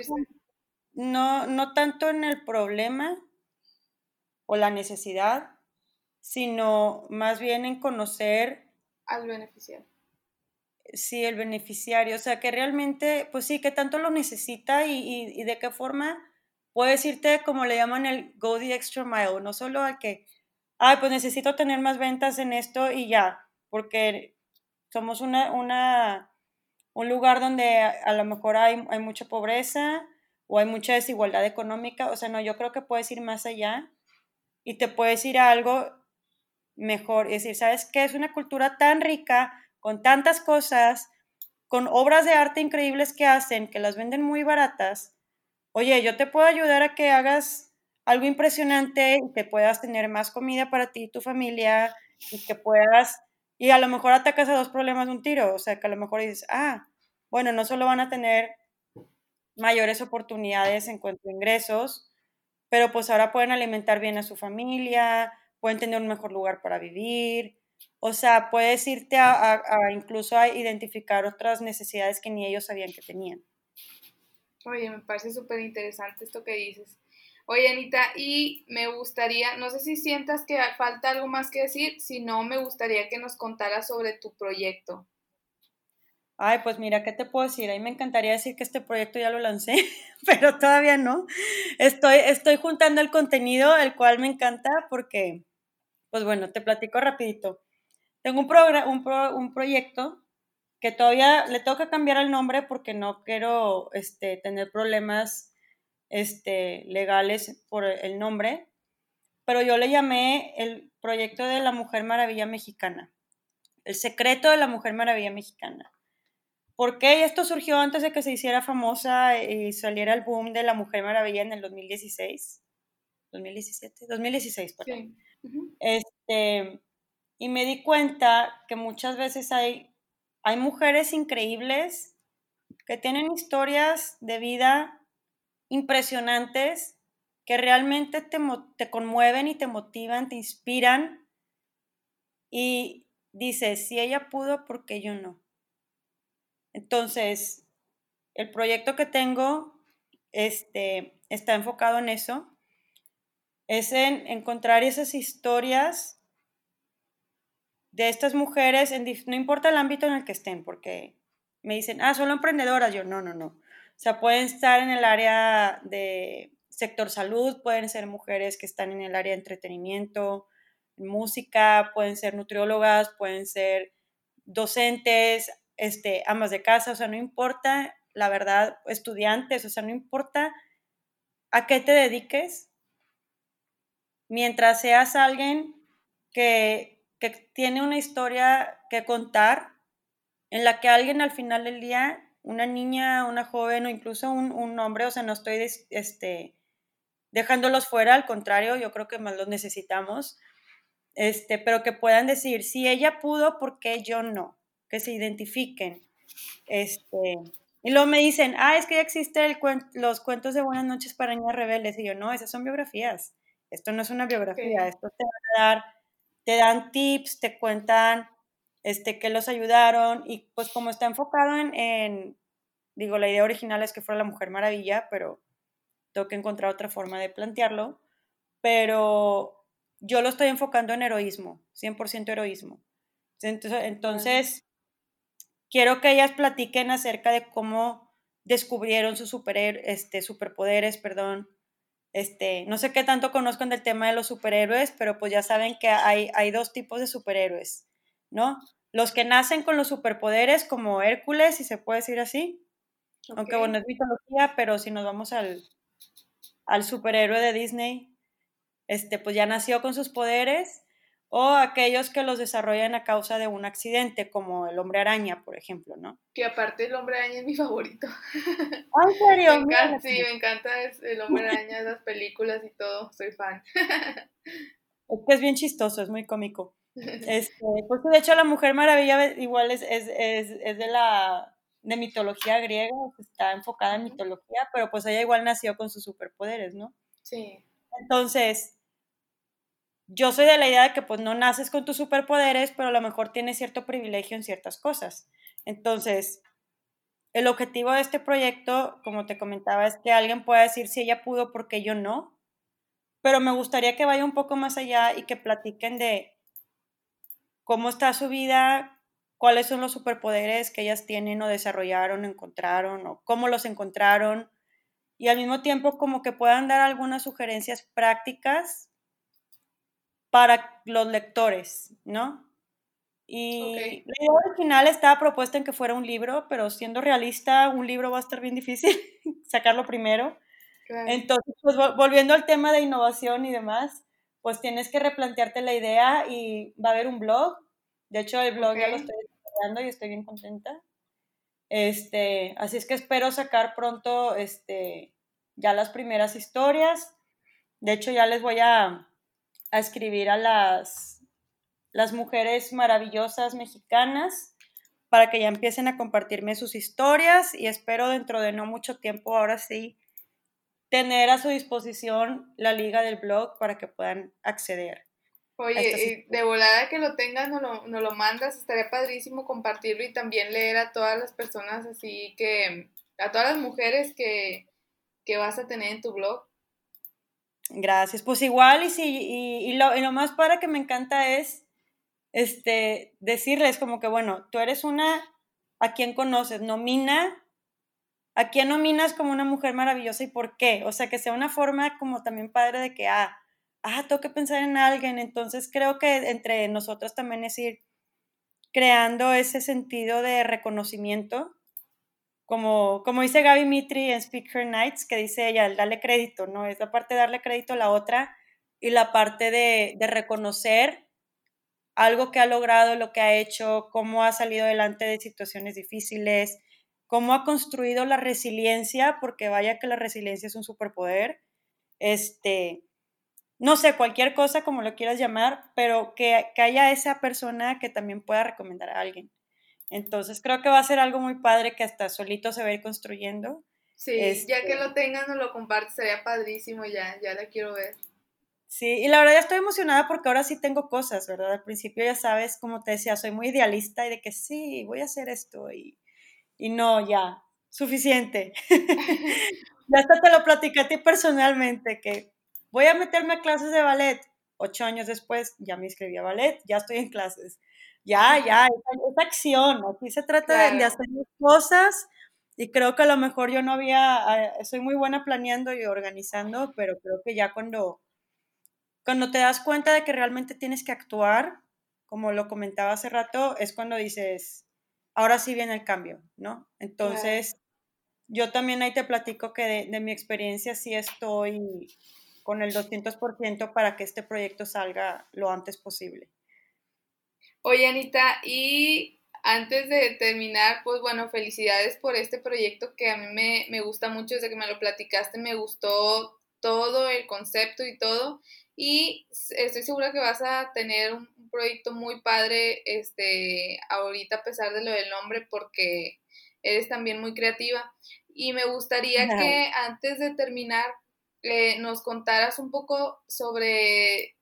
no, no tanto en el problema, o la necesidad, sino más bien en conocer al beneficiario. Sí, el beneficiario, o sea, que realmente, pues sí, que tanto lo necesita y, de qué forma puedes irte, como le llaman el go the extra mile, no solo a que, ay, pues necesito tener más ventas en esto y ya, porque somos una, una, un lugar donde a, lo mejor hay, hay mucha pobreza o hay mucha desigualdad económica, o sea, no, yo creo que puedes ir más allá y te puedes ir a algo mejor. Es decir, ¿sabes qué? Es una cultura tan rica, con tantas cosas, con obras de arte increíbles que hacen, que las venden muy baratas. Oye, yo te puedo ayudar a que hagas algo impresionante y que puedas tener más comida para ti y tu familia y que puedas, y a lo mejor atacas a dos problemas de un tiro, o sea, que a lo mejor dices, ah, bueno, no solo van a tener mayores oportunidades en cuanto a ingresos, pero pues ahora pueden alimentar bien a su familia, pueden tener un mejor lugar para vivir, o sea, puedes irte a, incluso a identificar otras necesidades que ni ellos sabían que tenían. Oye, me parece súper interesante esto que dices. Oye, Anita, y me gustaría, no sé si sientas que falta algo más que decir, si no, me gustaría que nos contaras sobre tu proyecto. Ay, pues mira, ¿qué te puedo decir? A mí me encantaría decir que este proyecto ya lo lancé, *laughs* pero todavía no. Estoy, estoy juntando el contenido, el cual me encanta porque, pues bueno, te platico rapidito. Tengo un, un, un proyecto que todavía le tengo que cambiar el nombre porque no quiero este, tener problemas este, legales por el nombre, pero yo le llamé el proyecto de la Mujer Maravilla Mexicana, el secreto de la Mujer Maravilla Mexicana. ¿Por qué esto surgió antes de que se hiciera famosa y saliera el boom de la Mujer Maravilla en el 2016? 2017, 2016, perdón. Este, y me di cuenta que muchas veces hay, hay mujeres increíbles que tienen historias de vida impresionantes que realmente te, te conmueven y te motivan, te inspiran. Y dices, si ella pudo, ¿por qué yo no? Entonces, el proyecto que tengo este, está enfocado en eso, es en encontrar esas historias de estas mujeres, no importa el ámbito en el que estén, porque me dicen, ah, solo emprendedoras, yo no, no, no. O sea, pueden estar en el área de sector salud, pueden ser mujeres que están en el área de entretenimiento, música, pueden ser nutriólogas, pueden ser docentes, este, amas de casa, o sea, no importa, la verdad, estudiantes, o sea, no importa a qué te dediques, mientras seas alguien que, que tiene una historia que contar, en la que alguien al final del día una niña, una joven o incluso un, un hombre, o sea, no estoy este, dejándolos fuera, al contrario, yo creo que más los necesitamos, este, pero que puedan decir, si ella pudo, ¿por qué yo no? Que se identifiquen. Este, y luego me dicen, ah, es que ya existen los cuentos de Buenas noches para niñas rebeldes. Y yo, no, esas son biografías. Esto no es una biografía, esto te va a dar, te dan tips, te cuentan este, que los ayudaron y pues como está enfocado en, en, digo, la idea original es que fuera la Mujer Maravilla, pero tengo que encontrar otra forma de plantearlo, pero yo lo estoy enfocando en heroísmo, 100% heroísmo. Entonces, entonces quiero que ellas platiquen acerca de cómo descubrieron sus super, este, superpoderes, perdón. Este, no sé qué tanto conozcan del tema de los superhéroes, pero pues ya saben que hay, hay dos tipos de superhéroes, ¿no? Los que nacen con los superpoderes, como Hércules, si se puede decir así. Aunque bueno, es mitología, pero si nos vamos al, al superhéroe de Disney, este, pues ya nació con sus poderes, o aquellos que los desarrollan a causa de un accidente, como el hombre araña, por ejemplo, ¿no? Que aparte el hombre araña es mi favorito. *laughs* ¿Ah, en serio? Me encanta, sí, me encanta el hombre araña, *laughs* las películas y todo, soy fan. Es que es bien chistoso, es muy cómico. *laughs* Este, pues de hecho la Mujer Maravilla igual es, es, es, es de la de mitología griega, está enfocada en mitología, pero pues ella igual nació con sus superpoderes, ¿no? Sí. Entonces, yo soy de la idea de que pues no naces con tus superpoderes, pero a lo mejor tienes cierto privilegio en ciertas cosas. Entonces, el objetivo de este proyecto, como te comentaba, es que alguien pueda decir si ella pudo, porque yo no. Pero me gustaría que vaya un poco más allá y que platiquen de cómo está su vida, cuáles son los superpoderes que ellas tienen o desarrollaron, encontraron, o cómo los encontraron, y al mismo tiempo como que puedan dar algunas sugerencias prácticas para los lectores, ¿no? Y la idea original estaba propuesta en que fuera un libro, pero siendo realista, un libro va a estar bien difícil *laughs* sacarlo primero. Entonces, pues volviendo al tema de innovación y demás, pues tienes que replantearte la idea y va a haber un blog. De hecho, el blog ya lo estoy y estoy bien contenta. Este, así es que espero sacar pronto este, ya las primeras historias. De hecho, ya les voy a, a escribir a las, las mujeres maravillosas mexicanas para que ya empiecen a compartirme sus historias y espero dentro de no mucho tiempo, ahora sí, tener a su disposición la liga del blog para que puedan acceder. Oye, de volada que lo tengas, no lo, no lo mandas, estaría padrísimo compartirlo y también leer a todas las personas así que, a todas las mujeres que, vas a tener en tu blog. Gracias, pues igual y, si, y, lo, y lo más para que me encanta es este, decirles como que, bueno, tú eres una a quien conoces, nomina, a quien nominas como una mujer maravillosa y por qué, o sea, que sea una forma como también padre de que, ah, ah, tengo que pensar en alguien. Entonces creo que entre nosotros también es ir creando ese sentido de reconocimiento. Como, como dice Gaby Mitri en Speak Her Nights, que dice ella, el darle crédito, ¿no? Es la parte de darle crédito a la otra y la parte de, de reconocer algo que ha logrado, lo que ha hecho, cómo ha salido adelante de situaciones difíciles, cómo ha construido la resiliencia, porque vaya que la resiliencia es un superpoder. Este, no sé, cualquier cosa como lo quieras llamar, pero que, haya esa persona que también pueda recomendar a alguien. Entonces creo que va a ser algo muy padre que hasta solito se va a ir construyendo. Sí, ya que este lo tengan o lo compartes, sería padrísimo ya, ya la quiero ver. Sí, y la verdad ya estoy emocionada porque ahora sí tengo cosas, ¿verdad? Al principio ya sabes, como te decía, soy muy idealista y de que sí, voy a hacer esto y, y no, ya, suficiente. *laughs* ya hasta te lo platicé a ti personalmente, que voy a meterme a clases de ballet. Ocho años después ya me inscribí a ballet, ya estoy en clases. Ya, ya, es, acción. Aquí se trata de, hacer cosas y creo que a lo mejor yo no había, eh, soy muy buena planeando y organizando, pero creo que ya cuando, cuando te das cuenta de que realmente tienes que actuar, como lo comentaba hace rato, es cuando dices, ahora sí viene el cambio, ¿no? Entonces, yo también ahí te platico que de, de mi experiencia sí estoy con el 200% para que este proyecto salga lo antes posible. Oye, Anita, y antes de terminar, pues bueno, felicidades por este proyecto que a mí me, me gusta mucho, desde que me lo platicaste, me gustó todo el concepto y todo. Y estoy segura que vas a tener un, proyecto muy padre este, ahorita a pesar de lo del nombre porque eres también muy creativa. Y me gustaría que antes de terminar eh, nos contaras un poco sobre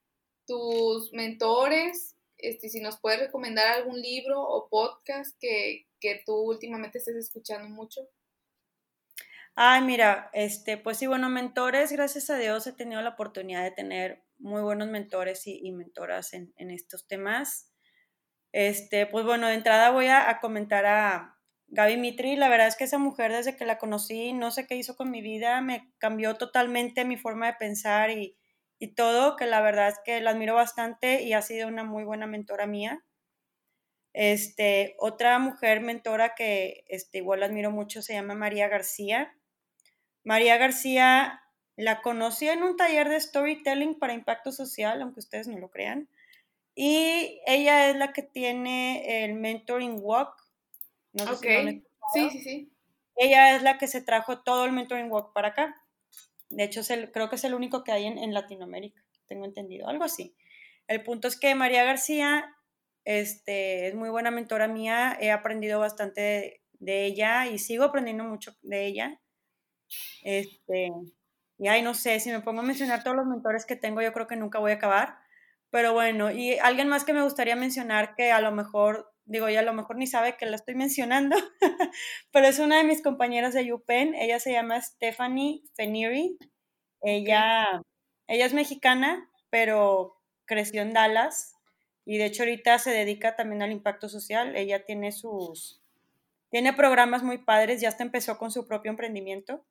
tus mentores, este, si nos puedes recomendar algún libro o podcast que, que tú últimamente estés escuchando mucho. Ay, mira, este, pues sí, bueno, mentores, gracias a Dios he tenido la oportunidad de tener muy buenos mentores y, mentoras en, estos temas. Este, pues bueno, de entrada voy a, comentar a Gaby Mitri. La verdad es que esa mujer, desde que la conocí, no sé qué hizo con mi vida, me cambió totalmente mi forma de pensar y, y todo, que la verdad es que la admiro bastante y ha sido una muy buena mentora mía. Este, otra mujer mentora que este, igual la admiro mucho se llama María García. María García la conocí en un taller de storytelling para impacto social, aunque ustedes no lo crean. Y ella es la que tiene el mentoring walk. No sé sí, sí, sí. Ella es la que se trajo todo el mentoring walk para acá. De hecho, creo que es el único que hay en, Latinoamérica, tengo entendido, algo así. El punto es que María García este, es muy buena mentora mía, he aprendido bastante de ella y sigo aprendiendo mucho de ella. Este, y ay, no sé, si me pongo a mencionar todos los mentores que tengo, yo creo que nunca voy a acabar. Pero bueno, y alguien más que me gustaría mencionar que a lo mejor, digo, ya a lo mejor ni sabe que la estoy mencionando, *laughs* pero es una de mis compañeras de UPenn, ella se llama Stephanie Feniri. Ella, ella es mexicana, pero creció en Dallas y de hecho ahorita se dedica también al impacto social. Ella tiene sus, tiene programas muy padres, ya hasta empezó con su propio emprendimiento.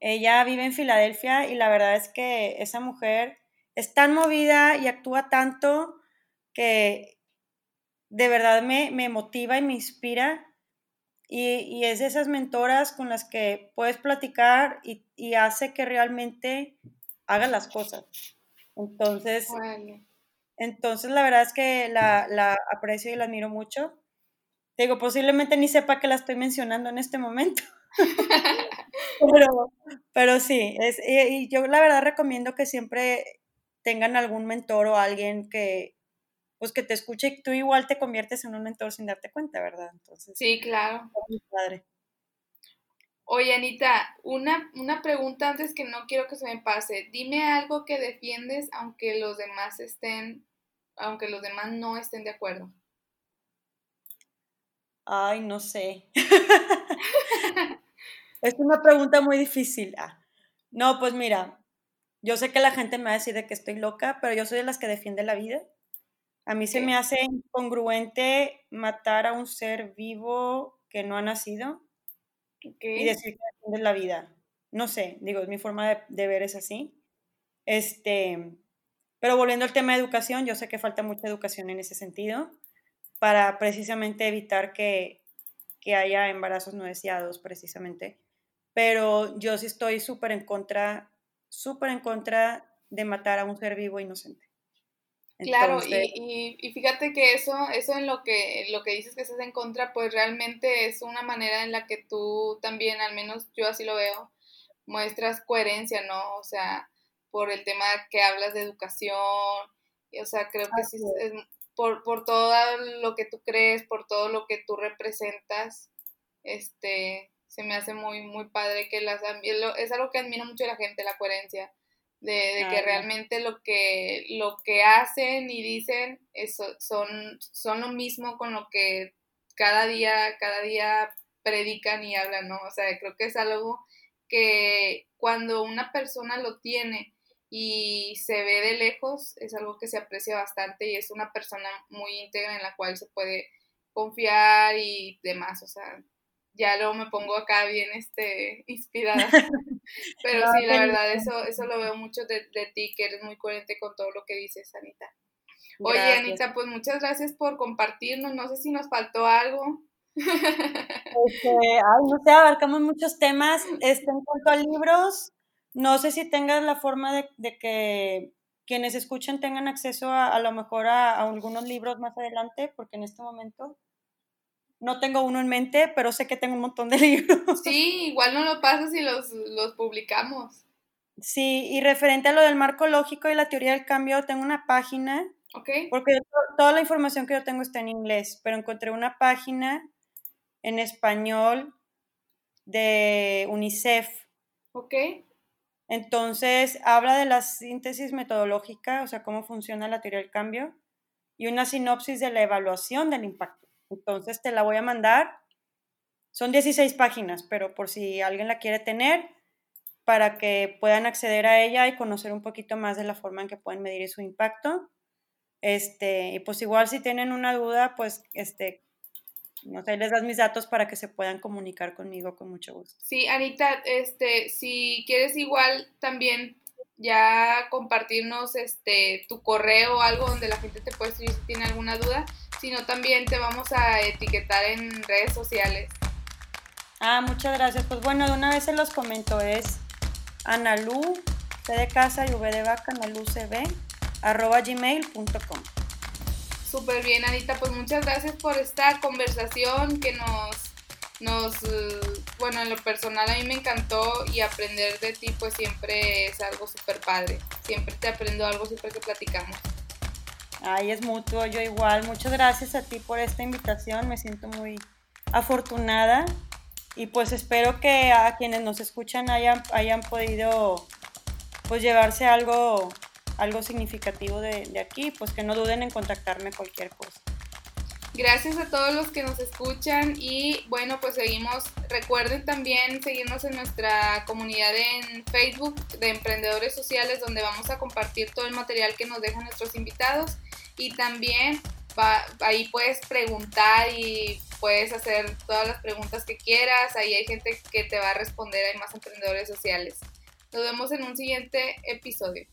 Ella vive en Filadelfia y la verdad es que esa mujer es tan movida y actúa tanto que de verdad me, motiva y me inspira. Y, es de esas mentoras con las que puedes platicar y, hace que realmente haga las cosas. Entonces, entonces la verdad es que la, la, aprecio y la admiro mucho. Digo, posiblemente ni sepa que la estoy mencionando en este momento. *laughs* pero, pero sí, es, y yo la verdad recomiendo que siempre tengan algún mentor o alguien que, pues que te escuche y tú igual te conviertes en un mentor sin darte cuenta, ¿verdad? Entonces, sí, claro. Padre. Oye, Anita, una, una pregunta antes que no quiero que se me pase. Dime algo que defiendes aunque los demás estén, aunque los demás no estén de acuerdo. Ay, no sé. *laughs* es una pregunta muy difícil. Ah, no, pues mira, yo sé que la gente me va a decir de que estoy loca, pero yo soy de las que defiende la vida. A mí se me hace incongruente matar a un ser vivo que no ha nacido y decir que defiende la vida. No sé, digo, es mi forma de, de, ver es así. Este, pero volviendo al tema de educación, yo sé que falta mucha educación en ese sentido para precisamente evitar que, que haya embarazos no deseados, precisamente. Pero yo sí estoy súper en contra, súper en contra de matar a un ser vivo inocente. Claro, y, y, fíjate que eso, eso en lo que, lo que dices que estás en contra, pues realmente es una manera en la que tú también, al menos yo así lo veo, muestras coherencia, ¿no? O sea, por el tema que hablas de educación, o sea, creo que sí es, por, por todo lo que tú crees, por todo lo que tú representas, este, se me hace muy, muy padre que las, es algo que admiro mucho de la gente, la coherencia, de, que realmente lo que, lo que hacen y dicen eso, son, son lo mismo con lo que cada día, cada día predican y hablan, ¿no? O sea, creo que es algo que cuando una persona lo tiene y se ve de lejos, es algo que se aprecia bastante y es una persona muy íntegra en la cual se puede confiar y demás, o sea, ya luego me pongo acá bien este, *laughs* inspirada. *laughs* Pero sí, la verdad, eso, eso lo veo mucho de, ti, que eres muy coherente con todo lo que dices, Anita. Oye, Anita, pues muchas gracias por compartirnos. No sé si nos faltó algo. Este, ay, no sé, abarcamos muchos temas. Este, en cuanto a libros, no sé si tengas la forma de, que quienes escuchen tengan acceso a, a lo mejor a, algunos libros más adelante, porque en este momento... no tengo uno en mente, pero sé que tengo un montón de *laughs* libros. Sí, igual no lo pasas y los, los publicamos. Sí, y referente a lo del marco lógico y la teoría del cambio, tengo una página. Ok. Porque toda la información que yo tengo está en inglés, pero encontré una página en español de UNICEF. Ok. Entonces, habla de la síntesis metodológica, o sea, cómo funciona la teoría del cambio, y una sinopsis de la evaluación del impacto. Entonces, te la voy a mandar. Son 16 páginas, pero por si alguien la quiere tener, para que puedan acceder a ella y conocer un poquito más de la forma en que pueden medir su impacto. Este, y pues igual si tienen una duda, pues este, no sé, les das mis datos para que se puedan comunicar conmigo con mucho gusto. Sí, Anita, este, si quieres igual también ya compartirnos este tu correo o algo donde la gente te puede escribir si tiene alguna duda, sino también te vamos a etiquetar en redes sociales. Ah, muchas gracias. Pues bueno, de una vez se los comento, es analu, C de casa y V de vaca, analucb, arroba gmail.com. Súper bien, Anita. Pues muchas gracias por esta conversación que nos, nos, bueno, en lo personal a mí me encantó y aprender de ti pues siempre es algo súper padre. Siempre te aprendo algo siempre que platicamos. Ay, es mutuo, yo igual. Muchas gracias a ti por esta invitación. Me siento muy afortunada y pues espero que a quienes nos escuchan hayan, hayan podido pues llevarse algo algo significativo de, aquí, pues que no duden en contactarme cualquier cosa. Gracias a todos los que nos escuchan y bueno, pues seguimos. Recuerden también seguirnos en nuestra comunidad en Facebook de Emprendedores Sociales donde vamos a compartir todo el material que nos dejan nuestros invitados y también ahí puedes preguntar y puedes hacer todas las preguntas que quieras. Ahí hay gente que te va a responder, hay más emprendedores sociales. Nos vemos en un siguiente episodio.